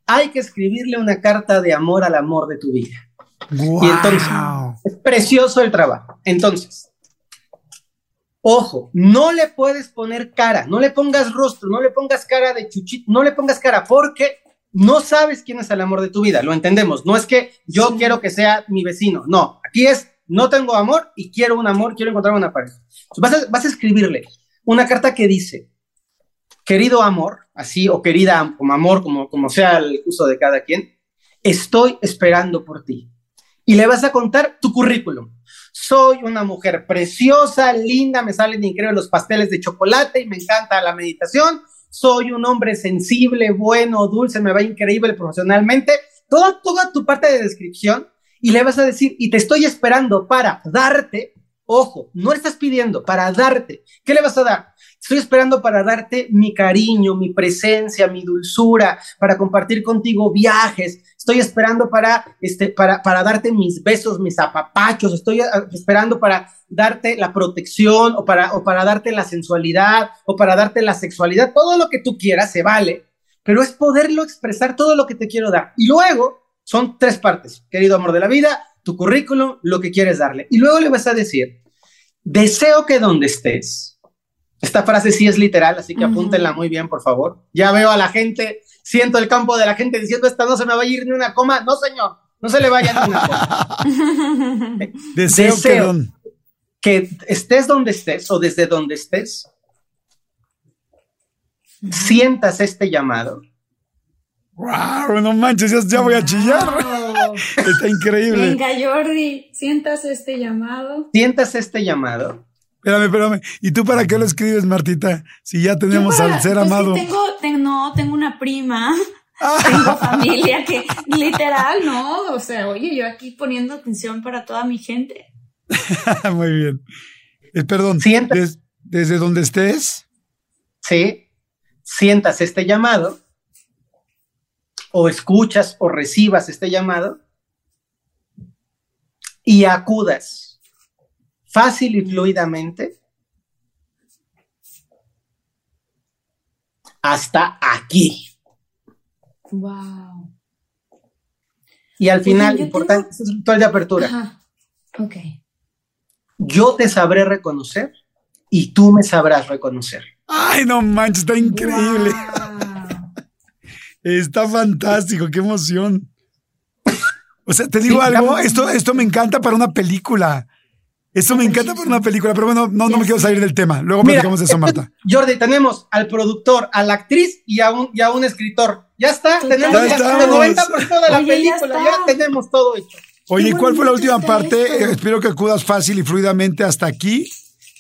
Hay que escribirle una carta de amor al amor de tu vida. Wow. Y entonces, es precioso el trabajo. Entonces, ojo, no le puedes poner cara, no le pongas rostro, no le pongas cara de chuchito, no le pongas cara porque no sabes quién es el amor de tu vida, lo entendemos. No es que yo sí. quiero que sea mi vecino, no, aquí es no tengo amor y quiero un amor, quiero encontrar una pareja. Vas a, vas a escribirle una carta que dice, querido amor, así, o querida como amor, como, como sea el uso de cada quien, estoy esperando por ti. Y le vas a contar tu currículum. Soy una mujer preciosa, linda, me salen increíbles los pasteles de chocolate y me encanta la meditación. Soy un hombre sensible, bueno, dulce, me va increíble profesionalmente. Toda, toda tu parte de descripción y le vas a decir, y te estoy esperando para darte, ojo, no estás pidiendo, para darte. ¿Qué le vas a dar? Estoy esperando para darte mi cariño, mi presencia, mi dulzura, para compartir contigo viajes. Estoy esperando para, este, para, para darte mis besos, mis apapachos. Estoy esperando para darte la protección o para, o para darte la sensualidad o para darte la sexualidad. Todo lo que tú quieras se vale, pero es poderlo expresar todo lo que te quiero dar. Y luego son tres partes, querido amor de la vida, tu currículum, lo que quieres darle. Y luego le vas a decir, deseo que donde estés, esta frase sí es literal, así que uh -huh. apúntenla muy bien, por favor. Ya veo a la gente, siento el campo de la gente diciendo, esta no se me va a ir ni una coma. No, señor, no se le vaya ni una coma. deseo, <laughs> deseo que, que estés donde estés o desde donde estés, sientas este llamado ¡Wow! No manches, ya, ya voy a chillar. <laughs> Está increíble. Venga, Jordi, sientas este llamado. Sientas este llamado. Espérame, espérame. ¿Y tú para qué lo escribes, Martita? Si ya tenemos para, al ser pues amado. Sí tengo, tengo, no, tengo una prima. <laughs> tengo familia que literal, no. O sea, oye, yo aquí poniendo atención para toda mi gente. <laughs> Muy bien. Eh, perdón, des, desde donde estés. Sí. Sientas este llamado o escuchas o recibas este llamado y acudas fácil y fluidamente hasta aquí. Wow. Y al final, importante, tengo... es un ritual de apertura. Ajá. Ok. Yo te sabré reconocer y tú me sabrás reconocer. Ay, no manches, está increíble. Wow. Está fantástico, qué emoción. O sea, te digo sí, algo, esto, esto me encanta para una película. Esto me encanta para una película, pero bueno, no, no me quiero salir del tema. Luego Mira, platicamos de eso, Marta. <laughs> Jordi, tenemos al productor, a la actriz y a un, y a un escritor. Ya está, tenemos ya el 90% de la Oye, película, ya, ya, tenemos todo hecho. Oye, ¿y cuál fue la última parte? Eh, espero que acudas fácil y fluidamente hasta aquí.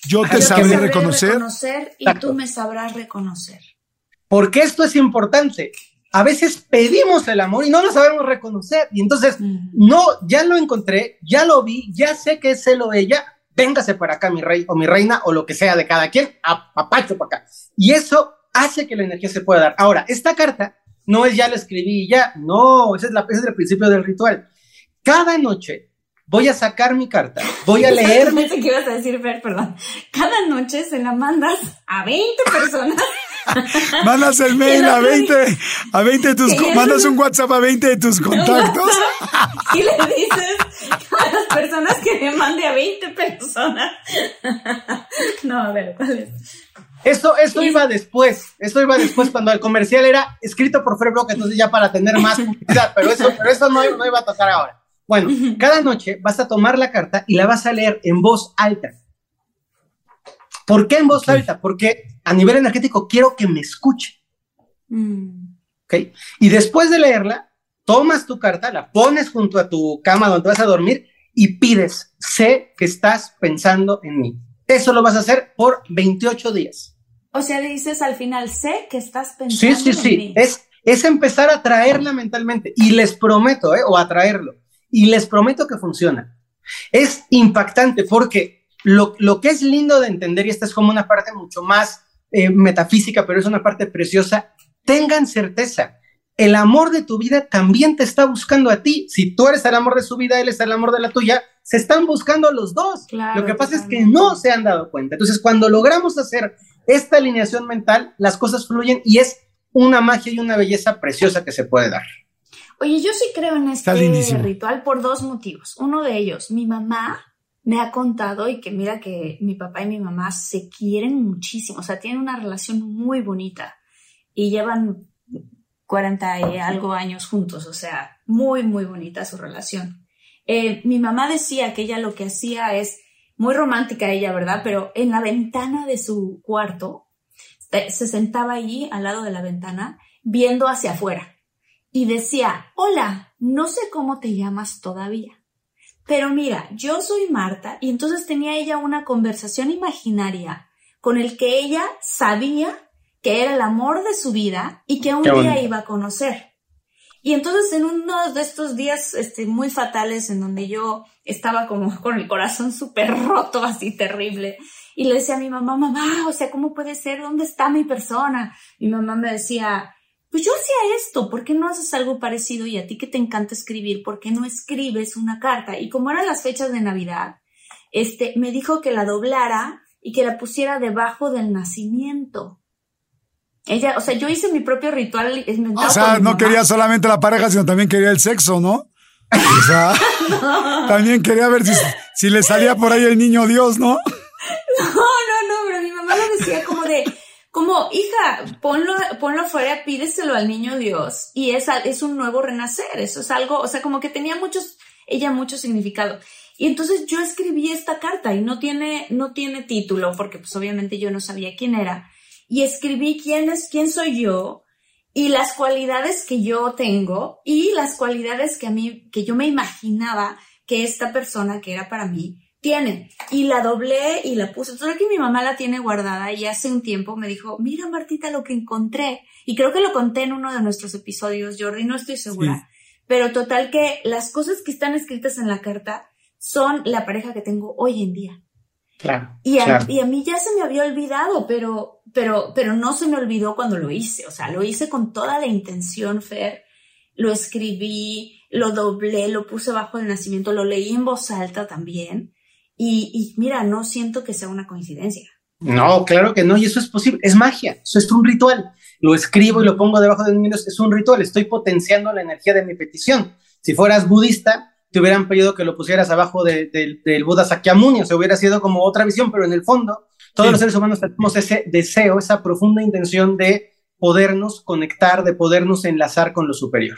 Yo te sabré, sabré reconocer. reconocer. Y Exacto. tú me sabrás reconocer. Porque esto es importante a veces pedimos el amor y no lo sabemos reconocer. Y entonces, no, ya lo encontré, ya lo vi, ya sé que es él o ella, véngase para acá, mi rey o mi reina, o lo que sea de cada quien, a papacho para acá. Y eso hace que la energía se pueda dar. Ahora, esta carta no es ya la escribí y ya, no, ese es, la, ese es el principio del ritual. Cada noche voy a sacar mi carta, voy a leer. <laughs> Pensé que ibas a decir, Fer, perdón. Cada noche se la mandas a 20 personas. Mandas el mail a 20, a 20 de tus, mandas un WhatsApp a 20 de tus <laughs> contactos. y le dices a las personas que me mande a 20 personas. <laughs> no, a ver, ¿cuál es? Esto, esto iba después, esto iba después cuando el comercial era escrito por Fred Brock, entonces ya para tener más publicidad, pero eso, pero eso no, no iba a tocar ahora. Bueno, cada noche vas a tomar la carta y la vas a leer en voz alta. ¿Por qué en voz alta? Porque a nivel energético quiero que me escuche. Mm. ¿Ok? Y después de leerla, tomas tu carta, la pones junto a tu cama donde vas a dormir y pides, sé que estás pensando en mí. Eso lo vas a hacer por 28 días. O sea, le dices al final, sé que estás pensando sí, sí, sí. Es, es empezar a traerla mentalmente. Y les prometo, ¿eh? o atraerlo y les prometo que funciona. Es impactante porque lo, que es lindo de entender, y esta es como una parte mucho más eh, metafísica, pero es una parte preciosa, tengan certeza, el amor de tu vida también te está buscando a ti. Si tú eres el amor de su vida, él es el amor de la tuya, se están buscando los dos. Lo que pasa es que no se han dado cuenta. Entonces, cuando logramos hacer esta alineación mental, las cosas fluyen y es una magia y una belleza preciosa que se puede dar. Oye, yo sí creo en este ritual por dos motivos. Uno de ellos, mi mamá me ha contado y que mira que mi papá y mi mamá se quieren muchísimo, o sea, tienen una relación muy bonita y llevan 40 y algo años juntos, o sea, muy, muy bonita su relación. Eh, mi mamá decía que ella lo que hacía es muy romántica ella, ¿verdad? Pero en la ventana de su cuarto se sentaba allí al lado de la ventana viendo hacia afuera y decía, hola, no sé cómo te llamas todavía. Pero mira, yo soy Marta y entonces tenía ella una conversación imaginaria con el que ella sabía que era el amor de su vida y que un día iba a conocer. Y entonces en uno de estos días este, muy fatales en donde yo estaba como <laughs> con el corazón súper roto, así terrible, y le decía a mi mamá, mamá, o sea, ¿cómo puede ser? ¿Dónde está mi persona? Mi mamá me decía, pues yo hacía esto, ¿por qué no haces algo parecido? Y a ti que te encanta escribir, ¿por qué no escribes una carta? Y como eran las fechas de Navidad, este, me dijo que la doblara y que la pusiera debajo del nacimiento. Ella, o sea, yo hice mi propio ritual. O sea, no quería solamente la pareja, sino también quería el sexo, ¿no? O sea, <laughs> también quería ver si, si le salía por ahí el niño Dios, ¿no? <laughs> No, no, no, pero mi mamá lo decía como de, como, hija, ponlo, ponlo afuera, pídeselo al niño Dios. Y es, es un nuevo renacer. Eso es algo, o sea, como que tenía muchos, ella mucho significado. Y entonces yo escribí esta carta y no tiene, no tiene título, porque pues obviamente yo no sabía quién era. Y escribí quién es, quién soy yo y las cualidades que yo tengo y las cualidades que a mí, que yo me imaginaba que esta persona que era para mí tiene. Y la doblé y la puse. Entonces aquí mi mamá la tiene guardada y hace un tiempo me dijo, mira Martita lo que encontré. Y creo que lo conté en uno de nuestros episodios, Jordi, no estoy segura. Pero total que las cosas que están escritas en la carta son la pareja que tengo hoy en día. Claro, y, a, y a mí ya se me había olvidado, pero, pero, pero no se me olvidó cuando lo hice. O sea, lo hice con toda la intención, Fer. Lo escribí, lo doblé, lo puse bajo el nacimiento, lo leí en voz alta también. Y, mira, no siento que sea una coincidencia. No, claro que no, y eso es posible, es magia, eso es un ritual. Lo escribo y lo pongo debajo de mi es un ritual, estoy potenciando la energía de mi petición. Si fueras budista, te hubieran pedido que lo pusieras abajo del Buda Sakyamuni, o sea, hubiera sido como otra visión, pero en el fondo, todos los seres humanos tenemos ese deseo, esa profunda intención de podernos conectar, de podernos enlazar con lo superior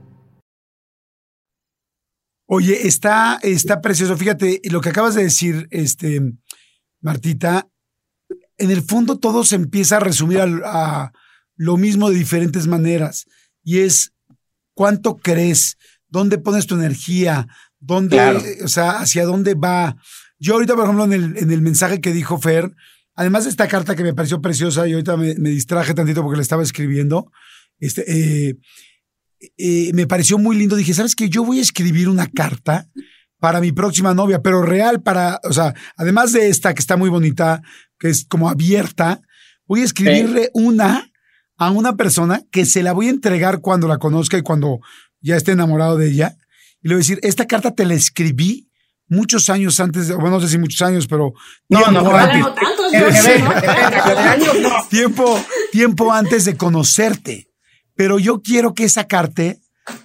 Oye, está, está precioso. Fíjate, lo que acabas de decir, este, Martita, en el fondo todo se empieza a resumir a, a lo mismo de diferentes maneras. Y es cuánto crees, dónde pones tu energía, dónde, Claro. o sea, hacia dónde va. Yo ahorita, por ejemplo, en el, en el mensaje que dijo Fer, además de esta carta que me pareció preciosa y ahorita me, me distraje tantito porque le estaba escribiendo, este, eh, eh, me pareció muy lindo. Dije, ¿sabes qué? Yo voy a escribir una carta para mi próxima novia, pero real para, o sea, además de esta que está muy bonita, que es como abierta, voy a escribirle una a una persona que se la voy a entregar cuando la conozca y cuando ya esté enamorado de ella. Y le voy a decir, esta carta te la escribí muchos años antes, de, bueno, no sé si muchos años, pero No, no, Ahora antes, no tantos, Eh, yo eh, sí, eh, ¿no? eh, de años no. tiempo, tiempo antes de conocerte. Pero yo quiero que esa carta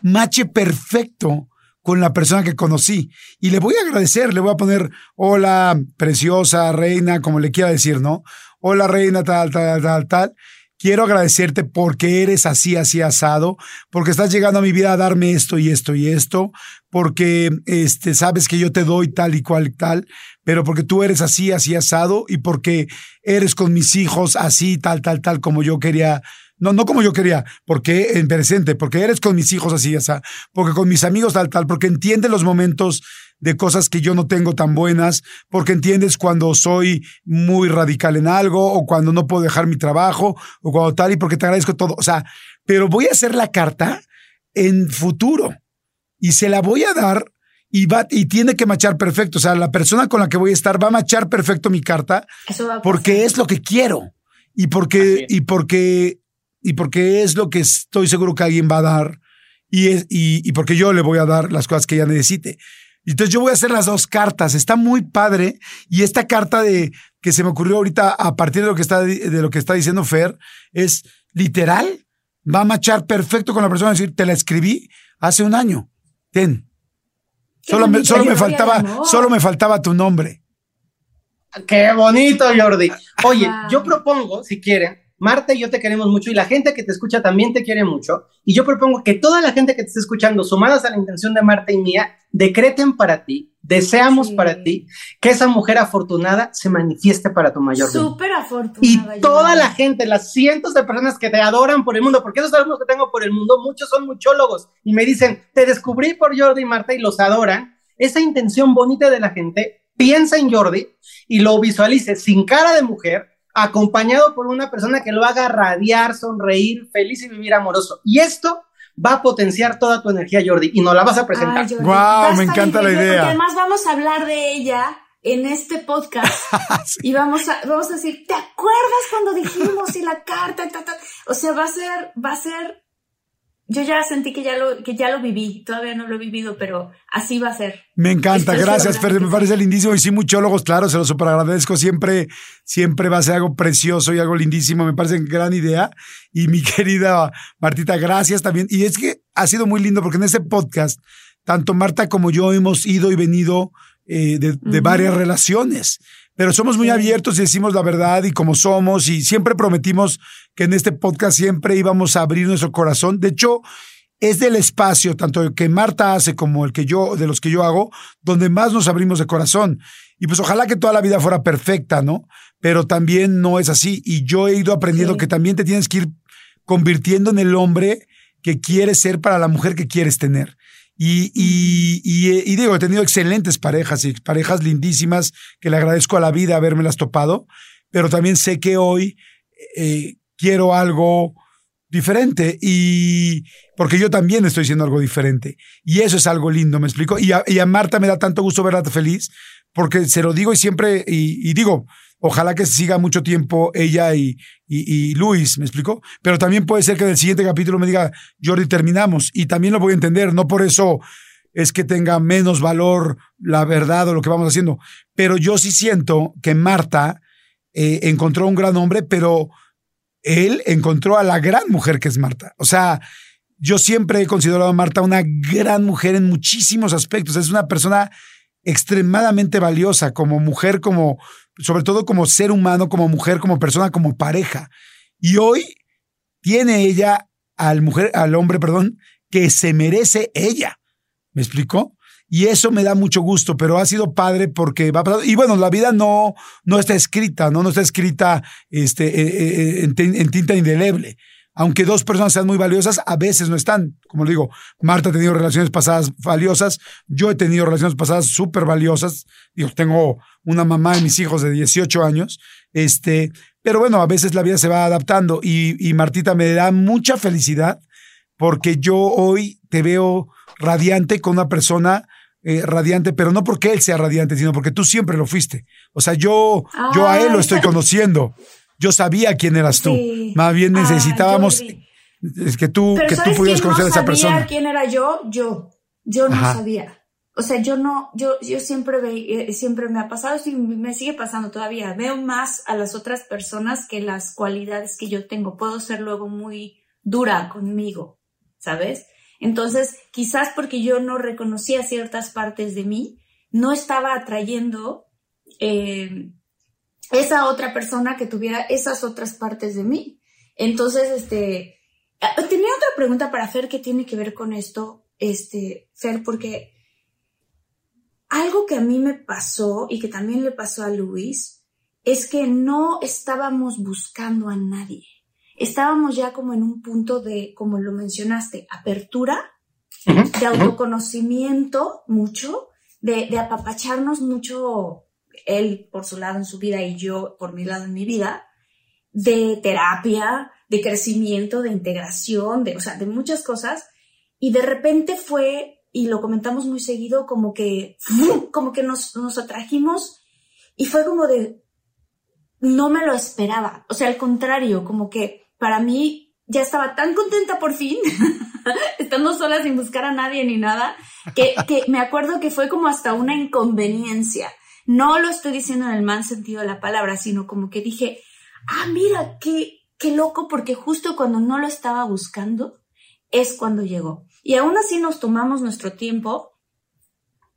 mache perfecto con la persona que conocí. Y le voy a agradecer, le voy a poner, hola, preciosa, reina, como le quiera decir, ¿no? Hola, reina, tal, tal, tal, tal. Quiero agradecerte porque eres así, así asado, porque estás llegando a mi vida a darme esto y esto y esto, porque este, sabes que yo te doy tal y cual tal, pero porque tú eres así, así asado y porque eres con mis hijos así, tal, tal, tal, como yo quería. No, no como yo quería, porque en presente, porque eres con mis hijos así, así, porque con mis amigos tal, tal, porque entiendes los momentos de cosas que yo no tengo tan buenas, porque entiendes cuando soy muy radical en algo, o cuando no puedo dejar mi trabajo, o cuando tal, y porque te agradezco todo. O sea, pero voy a hacer la carta en futuro y se la voy a dar y va y tiene que machar perfecto. O sea, la persona con la que voy a estar va a machar perfecto mi carta porque es lo que quiero y porque y porque y porque es lo que estoy seguro que alguien va a dar y es y, y porque yo le voy a dar las cosas que ella necesite. Entonces yo voy a hacer las dos cartas. Está muy padre y esta carta de que se me ocurrió ahorita a partir de lo que está de lo que está diciendo Fer es literal va a machar perfecto con la persona decir te la escribí hace un año. Ten. Solo me, solo me faltaba solo me faltaba tu nombre. Qué bonito, Jordi. Oye, yo propongo, si quieren, Marta y yo te queremos mucho y la gente que te escucha también te quiere mucho. Y yo propongo que toda la gente que te esté escuchando, sumadas a la intención de Marta y mía, decreten para ti, deseamos Sí. para ti que esa mujer afortunada se manifieste para tu mayor bien. Súper afortunada. Y yo. toda la gente, las cientos de personas que te adoran por el mundo, porque esos alumnos que tengo por el mundo, muchos son muchólogos y me dicen, te descubrí por Jordi y Marta y los adoran. Esa intención bonita de la gente, piensa en Jordi y lo visualice sin cara de mujer, acompañado por una persona que lo haga radiar, sonreír, feliz y vivir amoroso. Y esto va a potenciar toda tu energía, Jordi, y nos la vas a presentar. Ay, Jordi, a me encanta la idea. Porque además vamos a hablar de ella en este podcast <laughs> Sí. y vamos a, vamos a decir, ¿te acuerdas cuando dijimos y la carta? ta, ta? O sea, va a ser, va a ser, yo ya sentí que ya lo, que ya lo viví, todavía no lo he vivido, pero así va a ser. Me encanta, gracias, Fer, me parece lindísimo. Y sí, muchólogos, claro, se lo super agradezco. Siempre, siempre va a ser algo precioso y algo lindísimo. Me parece gran idea. Y mi <laughs> querida Martita, gracias también. Y es que ha sido muy lindo porque en este podcast, tanto Marta como yo hemos ido y venido eh, de, varias relaciones. Pero somos muy abiertos y decimos la verdad y como somos. Y siempre prometimos que en este podcast siempre íbamos a abrir nuestro corazón. De hecho, es del espacio, tanto el que Marta hace como el que yo, de los que yo hago, donde más nos abrimos de corazón. Y pues ojalá que toda la vida fuera perfecta, ¿no? Pero también no es así. Y yo he ido aprendiendo Sí. que también te tienes que ir convirtiendo en el hombre que quieres ser para la mujer que quieres tener. Y, y, y, y digo, he tenido excelentes parejas y parejas lindísimas que le agradezco a la vida habérmelas topado, pero también sé que hoy eh, quiero algo diferente y porque yo también estoy haciendo algo diferente y eso es algo lindo, me explico. Y a, y a Marta me da tanto gusto verla feliz porque se lo digo y siempre, y, y digo, ojalá que siga mucho tiempo ella y, Luis, ¿me explicó? Pero también puede ser que en el siguiente capítulo me diga, Jordi, terminamos. Y también lo voy a entender, no por eso es que tenga menos valor la verdad o lo que vamos haciendo. Pero yo sí siento que Marta eh, encontró un gran hombre, pero él encontró a la gran mujer que es Marta. O sea, yo siempre he considerado a Marta una gran mujer en muchísimos aspectos. Es una persona extremadamente valiosa como mujer, como, sobre todo como ser humano, como mujer, como persona, como pareja. Y hoy tiene ella al mujer, al hombre, perdón, que se merece ella. ¿Me explicó? Y eso me da mucho gusto, pero ha sido padre porque va pasando. Y bueno, la vida no, no está escrita, ¿no? No está escrita este, eh, eh, en, en tinta indeleble aunque dos personas sean muy valiosas, a veces no están. Como le digo, Marta ha tenido relaciones pasadas valiosas, yo he tenido relaciones pasadas súper valiosas. Digo, tengo una mamá y mis hijos de 18 años. Este, pero bueno, a veces la vida se va adaptando y, Martita me da mucha felicidad porque yo hoy te veo radiante con una persona eh, radiante, pero no porque él sea radiante, sino porque tú siempre lo fuiste. O sea, yo, yo a él lo estoy conociendo yo sabía quién eras tú. Más bien necesitábamos es que tú, que tú pudieras conocer a esa persona. quién era yo? Yo. Yo no sabía. O sea, yo no, yo, yo siempre ve, eh, siempre me ha pasado y me sigue pasando todavía. Veo más a las otras personas que las cualidades que yo tengo. Puedo ser luego muy dura conmigo, ¿sabes? Entonces, quizás porque yo no reconocía ciertas partes de mí, no estaba atrayendo eh, esa otra persona que tuviera esas otras partes de mí. Entonces, este, ah, tenía otra pregunta para Fer que tiene que ver con esto, este, Fer, porque algo que a mí me pasó y que también le pasó a Luis es que no estábamos buscando a nadie. Estábamos ya como en un punto de, como lo mencionaste, apertura, de autoconocimiento mucho, de, de apapacharnos mucho él por su lado en su vida y yo por mi lado en mi vida, de terapia, de crecimiento, de integración, de, o sea, de muchas cosas. Y de repente fue, y lo comentamos muy seguido, como que, como que nos, nos atrajimos y fue como de, no me lo esperaba. O sea, al contrario, como que para mí ya estaba tan contenta por fin, <laughs> estando sola sin buscar a nadie ni nada, que, que me acuerdo que fue como hasta una inconveniencia no lo estoy diciendo en el mal sentido de la palabra, sino como que dije, ah, mira, qué, qué loco, porque justo cuando no lo estaba buscando es cuando llegó. Y aún así nos tomamos nuestro tiempo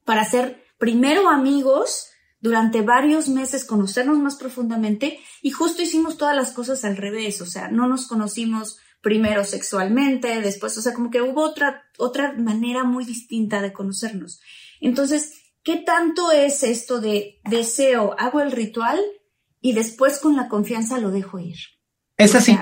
para ser primero amigos, durante varios meses conocernos más profundamente y justo hicimos todas las cosas al revés, o sea, no nos conocimos primero sexualmente, después, o sea, como que hubo otra, otra manera muy distinta de conocernos. Entonces, ¿Qué tanto es esto de deseo, hago el ritual y después con la confianza lo dejo ir? Es así.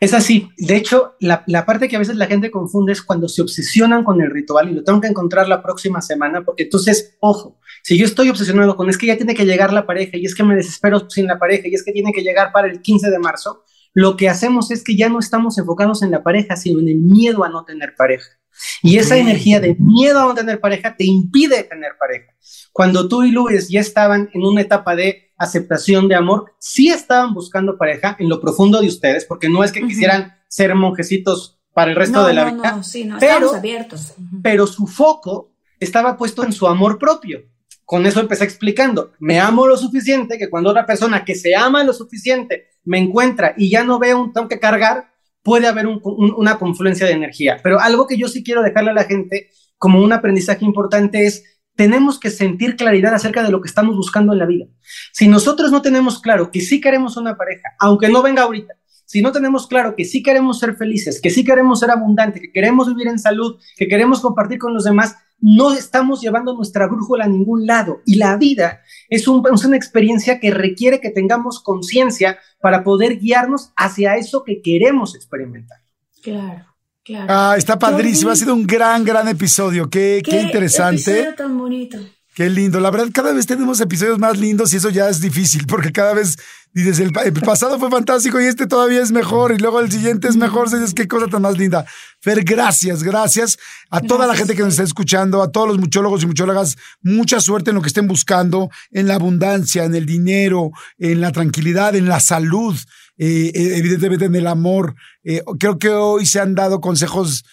es así. De hecho, la, parte que a veces la gente confunde es cuando se obsesionan con el ritual y lo tengo que encontrar la próxima semana, porque entonces, ojo, si yo estoy obsesionado con es que ya tiene que llegar la pareja y es que me desespero sin la pareja y es que tiene que llegar para el 15 de marzo, lo que hacemos es que ya no estamos enfocados en la pareja, sino en el miedo a no tener pareja. Y esa energía de miedo a no tener pareja te impide tener pareja. Cuando tú y Luis ya estaban en una etapa de aceptación de amor, sí estaban buscando pareja en lo profundo de ustedes, porque no es que quisieran ser monjecitos para el resto de la vida, no, sí, no, pero, abiertos. pero su foco estaba puesto en su amor propio. Con eso empecé explicando, me amo lo suficiente que cuando otra persona que se ama lo suficiente me encuentra y ya no veo un tengo que cargar, puede haber una confluencia de energía. Pero algo que yo sí quiero dejarle a la gente como un aprendizaje importante es, tenemos que sentir claridad acerca de lo que estamos buscando en la vida. Si nosotros no tenemos claro que sí queremos una pareja, aunque no venga ahorita, si no tenemos claro que sí queremos ser felices, que sí queremos ser abundantes, que queremos vivir en salud, que queremos compartir con los demás, no estamos llevando nuestra brújula a ningún lado. Y la vida es, una experiencia que requiere que tengamos conciencia para poder guiarnos hacia eso que queremos experimentar. Claro. Claro. Ah, está padrísimo, ha sido un gran, gran episodio. Qué, qué, qué interesante. tan bonito. Qué lindo. La verdad, cada vez tenemos episodios más lindos y eso ya es difícil, porque cada vez dices, el, pasado fue fantástico y este todavía es mejor y luego el siguiente es mejor. Dices, qué cosa tan más linda. Fer, gracias, gracias a toda la gente que nos está escuchando, a todos los muchólogos y muchólogas. Mucha suerte en lo que estén buscando, en la abundancia, en el dinero, en la tranquilidad, en la salud, eh, eh, evidentemente en el amor. Eh, creo que hoy se han dado consejos,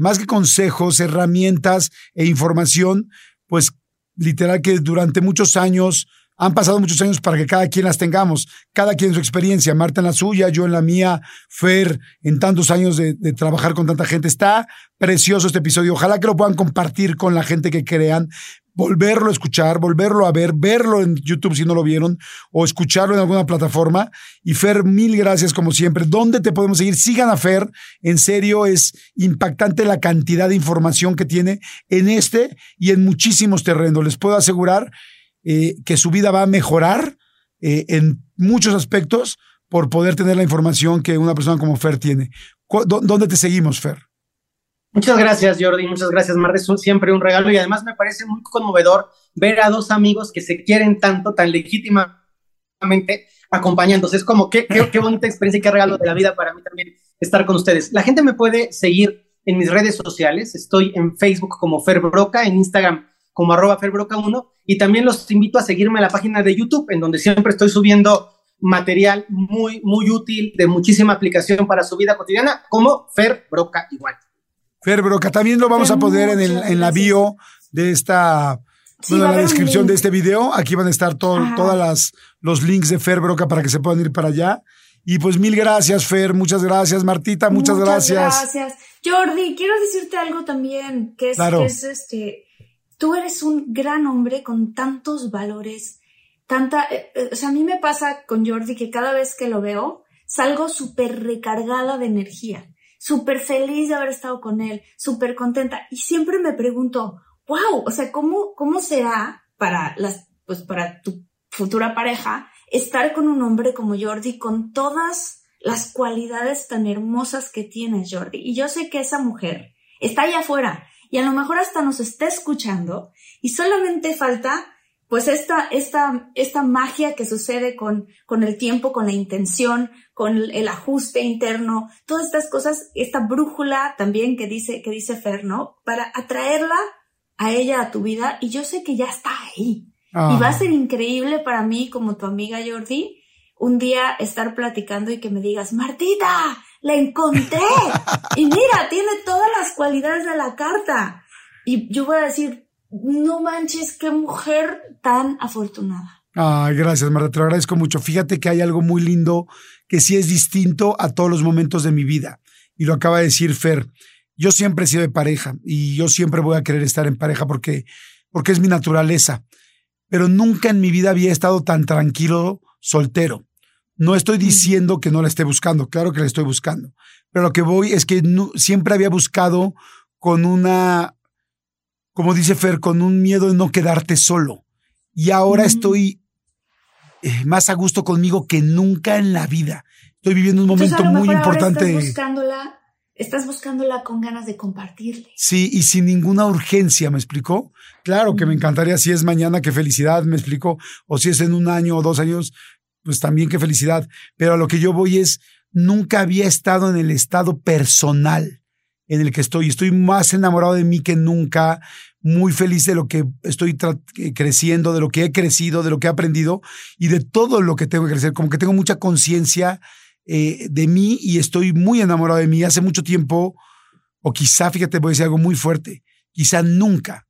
más que consejos, herramientas e información, pues literal que durante muchos años, han pasado muchos años para que cada quien las tengamos, cada quien su experiencia, Marta en la suya, yo en la mía, Fer en tantos años de, trabajar con tanta gente. Está precioso este episodio, ojalá que lo puedan compartir con la gente que crean, volverlo a escuchar, volverlo a ver, verlo en YouTube si no lo vieron, o escucharlo en alguna plataforma. Y Fer, mil gracias como siempre. ¿Dónde te podemos seguir? Sigan a Fer. En serio, es impactante la cantidad de información que tiene en este y en muchísimos terrenos. Les puedo asegurar eh, que su vida va a mejorar eh, en muchos aspectos por poder tener la información que una persona como Fer tiene. ¿Dónde te seguimos, Fer? Muchas gracias, Jordi. Muchas gracias, Mar. Es siempre un regalo y además me parece muy conmovedor ver a dos amigos que se quieren tanto, tan legítimamente acompañándose. Es como qué, qué, bonita experiencia y qué regalo de la vida para mí también estar con ustedes. La gente me puede seguir en mis redes sociales. Estoy en Facebook como Fer Broca, en Instagram como arroba ferbroca1 y también los invito a seguirme en la página de YouTube, en donde siempre estoy subiendo material muy, muy útil, de muchísima aplicación para su vida cotidiana, como Fer Broca igual. Fer Broca. También lo vamos a poner en, el, en la bio de esta, en la descripción de este video. Aquí van a estar todos todas los links de Fer Broca para que se puedan ir para allá. Y pues mil gracias, Fer. Muchas gracias, Martita. Muchas, muchas gracias. Gracias. Jordi, quiero decirte algo también, que es, que es este, tú eres un gran hombre con tantos valores, tanta, eh, eh, o sea, a mí me pasa con Jordi que cada vez que lo veo, salgo súper recargada de energía súper feliz de haber estado con él, súper contenta. Y siempre me pregunto, wow, o sea, ¿cómo, cómo será para las, pues para tu futura pareja estar con un hombre como Jordi con todas las cualidades tan hermosas que tienes, Jordi? Y yo sé que esa mujer está allá afuera y a lo mejor hasta nos está escuchando y solamente falta pues esta, esta, esta magia que sucede con, con el tiempo, con la intención, con el ajuste interno, todas estas cosas, esta brújula también que dice, que dice Fer, ¿no? Para atraerla a ella, a tu vida, y yo sé que ya está ahí. Y va a ah. ser increíble para mí, como tu amiga Jordi, un día estar platicando y que me digas, Martita, la encontré. <laughs> y mira, tiene todas las cualidades de la carta. Y yo voy a decir, no manches, qué mujer tan afortunada. Ay, gracias, Marta, te lo agradezco mucho. Fíjate que hay algo muy lindo que sí es distinto a todos los momentos de mi vida. Y lo acaba de decir Fer. Yo siempre he sido de pareja y yo siempre voy a querer estar en pareja porque, porque es mi naturaleza. Pero nunca en mi vida había estado tan tranquilo soltero. No estoy diciendo que no la esté buscando, claro que la estoy buscando. Pero lo que voy es que siempre había buscado con una como dice Fer, con un miedo de no quedarte solo. Y ahora estoy eh, más a gusto conmigo que nunca en la vida. Estoy viviendo un momento muy importante. Estás buscándola, estás buscándola con ganas de compartirle. Sí, y sin ninguna urgencia, ¿me explicó? Claro que me encantaría si es mañana, qué felicidad, me explicó. O si es en un año o dos años, pues también qué felicidad. Pero a lo que yo voy es, nunca había estado en el estado personal en el que estoy. Estoy más enamorado de mí que nunca muy feliz de lo que estoy eh, creciendo, de lo que he crecido, de lo que he aprendido y de todo lo que tengo que crecer. Como que tengo mucha conciencia eh, de mí y estoy muy enamorado de mí. Hace mucho tiempo, o quizá, fíjate, voy a decir algo muy fuerte, quizá nunca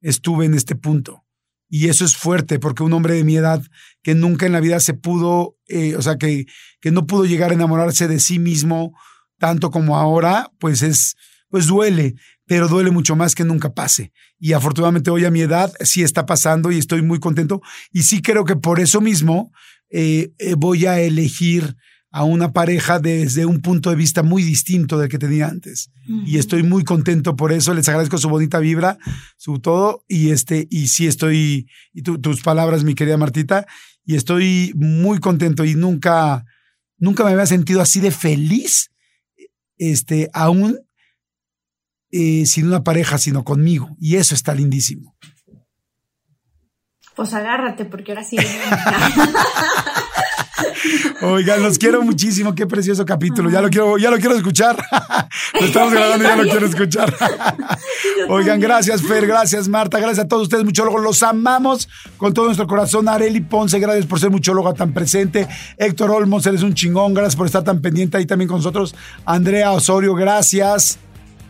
estuve en este punto. Y eso es fuerte, porque un hombre de mi edad que nunca en la vida se pudo, eh, o sea, que, que no pudo llegar a enamorarse de sí mismo tanto como ahora, pues es, pues duele pero duele mucho más que nunca pase. Y afortunadamente hoy a mi edad sí está pasando y estoy muy contento. Y sí creo que por eso mismo eh, eh, voy a elegir a una pareja desde un punto de vista muy distinto del que tenía antes. Y estoy muy contento por eso. Les agradezco su bonita vibra, su todo. Y este, y sí estoy, y tus palabras, mi querida Martita, y estoy muy contento y nunca, nunca me había sentido así de feliz, este, aún eh, sin una pareja, sino conmigo. Y eso está lindísimo. Pues agárrate, porque ahora sí. <laughs> Oigan, los quiero muchísimo, qué precioso capítulo. Ya lo quiero, ya lo quiero escuchar. <laughs> lo estamos grabando y ya lo quiero escuchar. <laughs> Oigan, gracias, Fer, gracias, Marta, gracias a todos ustedes, muchólogos. Los amamos con todo nuestro corazón. Areli Ponce, gracias por ser muchóloga tan presente. Héctor Olmos, eres un chingón, gracias por estar tan pendiente ahí también con nosotros. Andrea Osorio, gracias.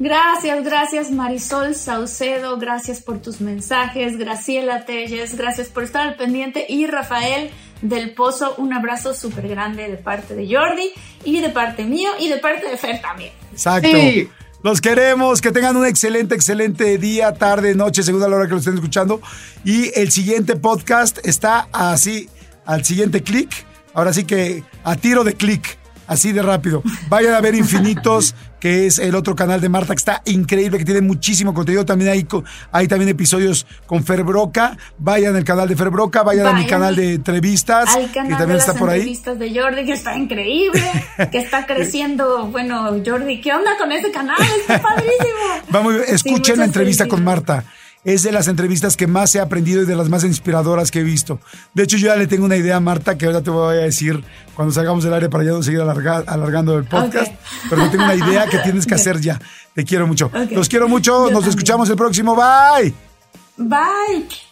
Gracias, gracias Marisol Saucedo, gracias por tus mensajes, Graciela Telles, gracias por estar al pendiente y Rafael del Pozo, un abrazo súper grande de parte de Jordi y de parte mío y de parte de Fer también. Exacto. Los queremos, que tengan un excelente, excelente día, tarde, noche, según la hora que lo estén escuchando. Y el siguiente podcast está así, al siguiente clic. Ahora sí que a tiro de clic así de rápido. Vayan a ver Infinitos, <laughs> que es el otro canal de Marta, que está increíble, que tiene muchísimo contenido. También hay, hay también episodios con Fer Broca. Vayan al canal de Fer Broca, vayan, a mi canal de entrevistas, que también está por ahí. entrevistas de Jordi, que está increíble, que está <laughs> creciendo. Bueno, Jordi, ¿qué onda con ese canal? Está <laughs> padrísimo. Vamos, escuchen la entrevista con Marta es de las entrevistas que más he aprendido y de las más inspiradoras que he visto. De hecho, yo ya le tengo una idea a Marta que ahora te voy a decir cuando salgamos del área para ya no seguir alargando el podcast. Pero tengo una idea que tienes que <laughs> hacer ya. Te quiero mucho. Los quiero mucho. Nos escuchamos el próximo. Bye. Bye.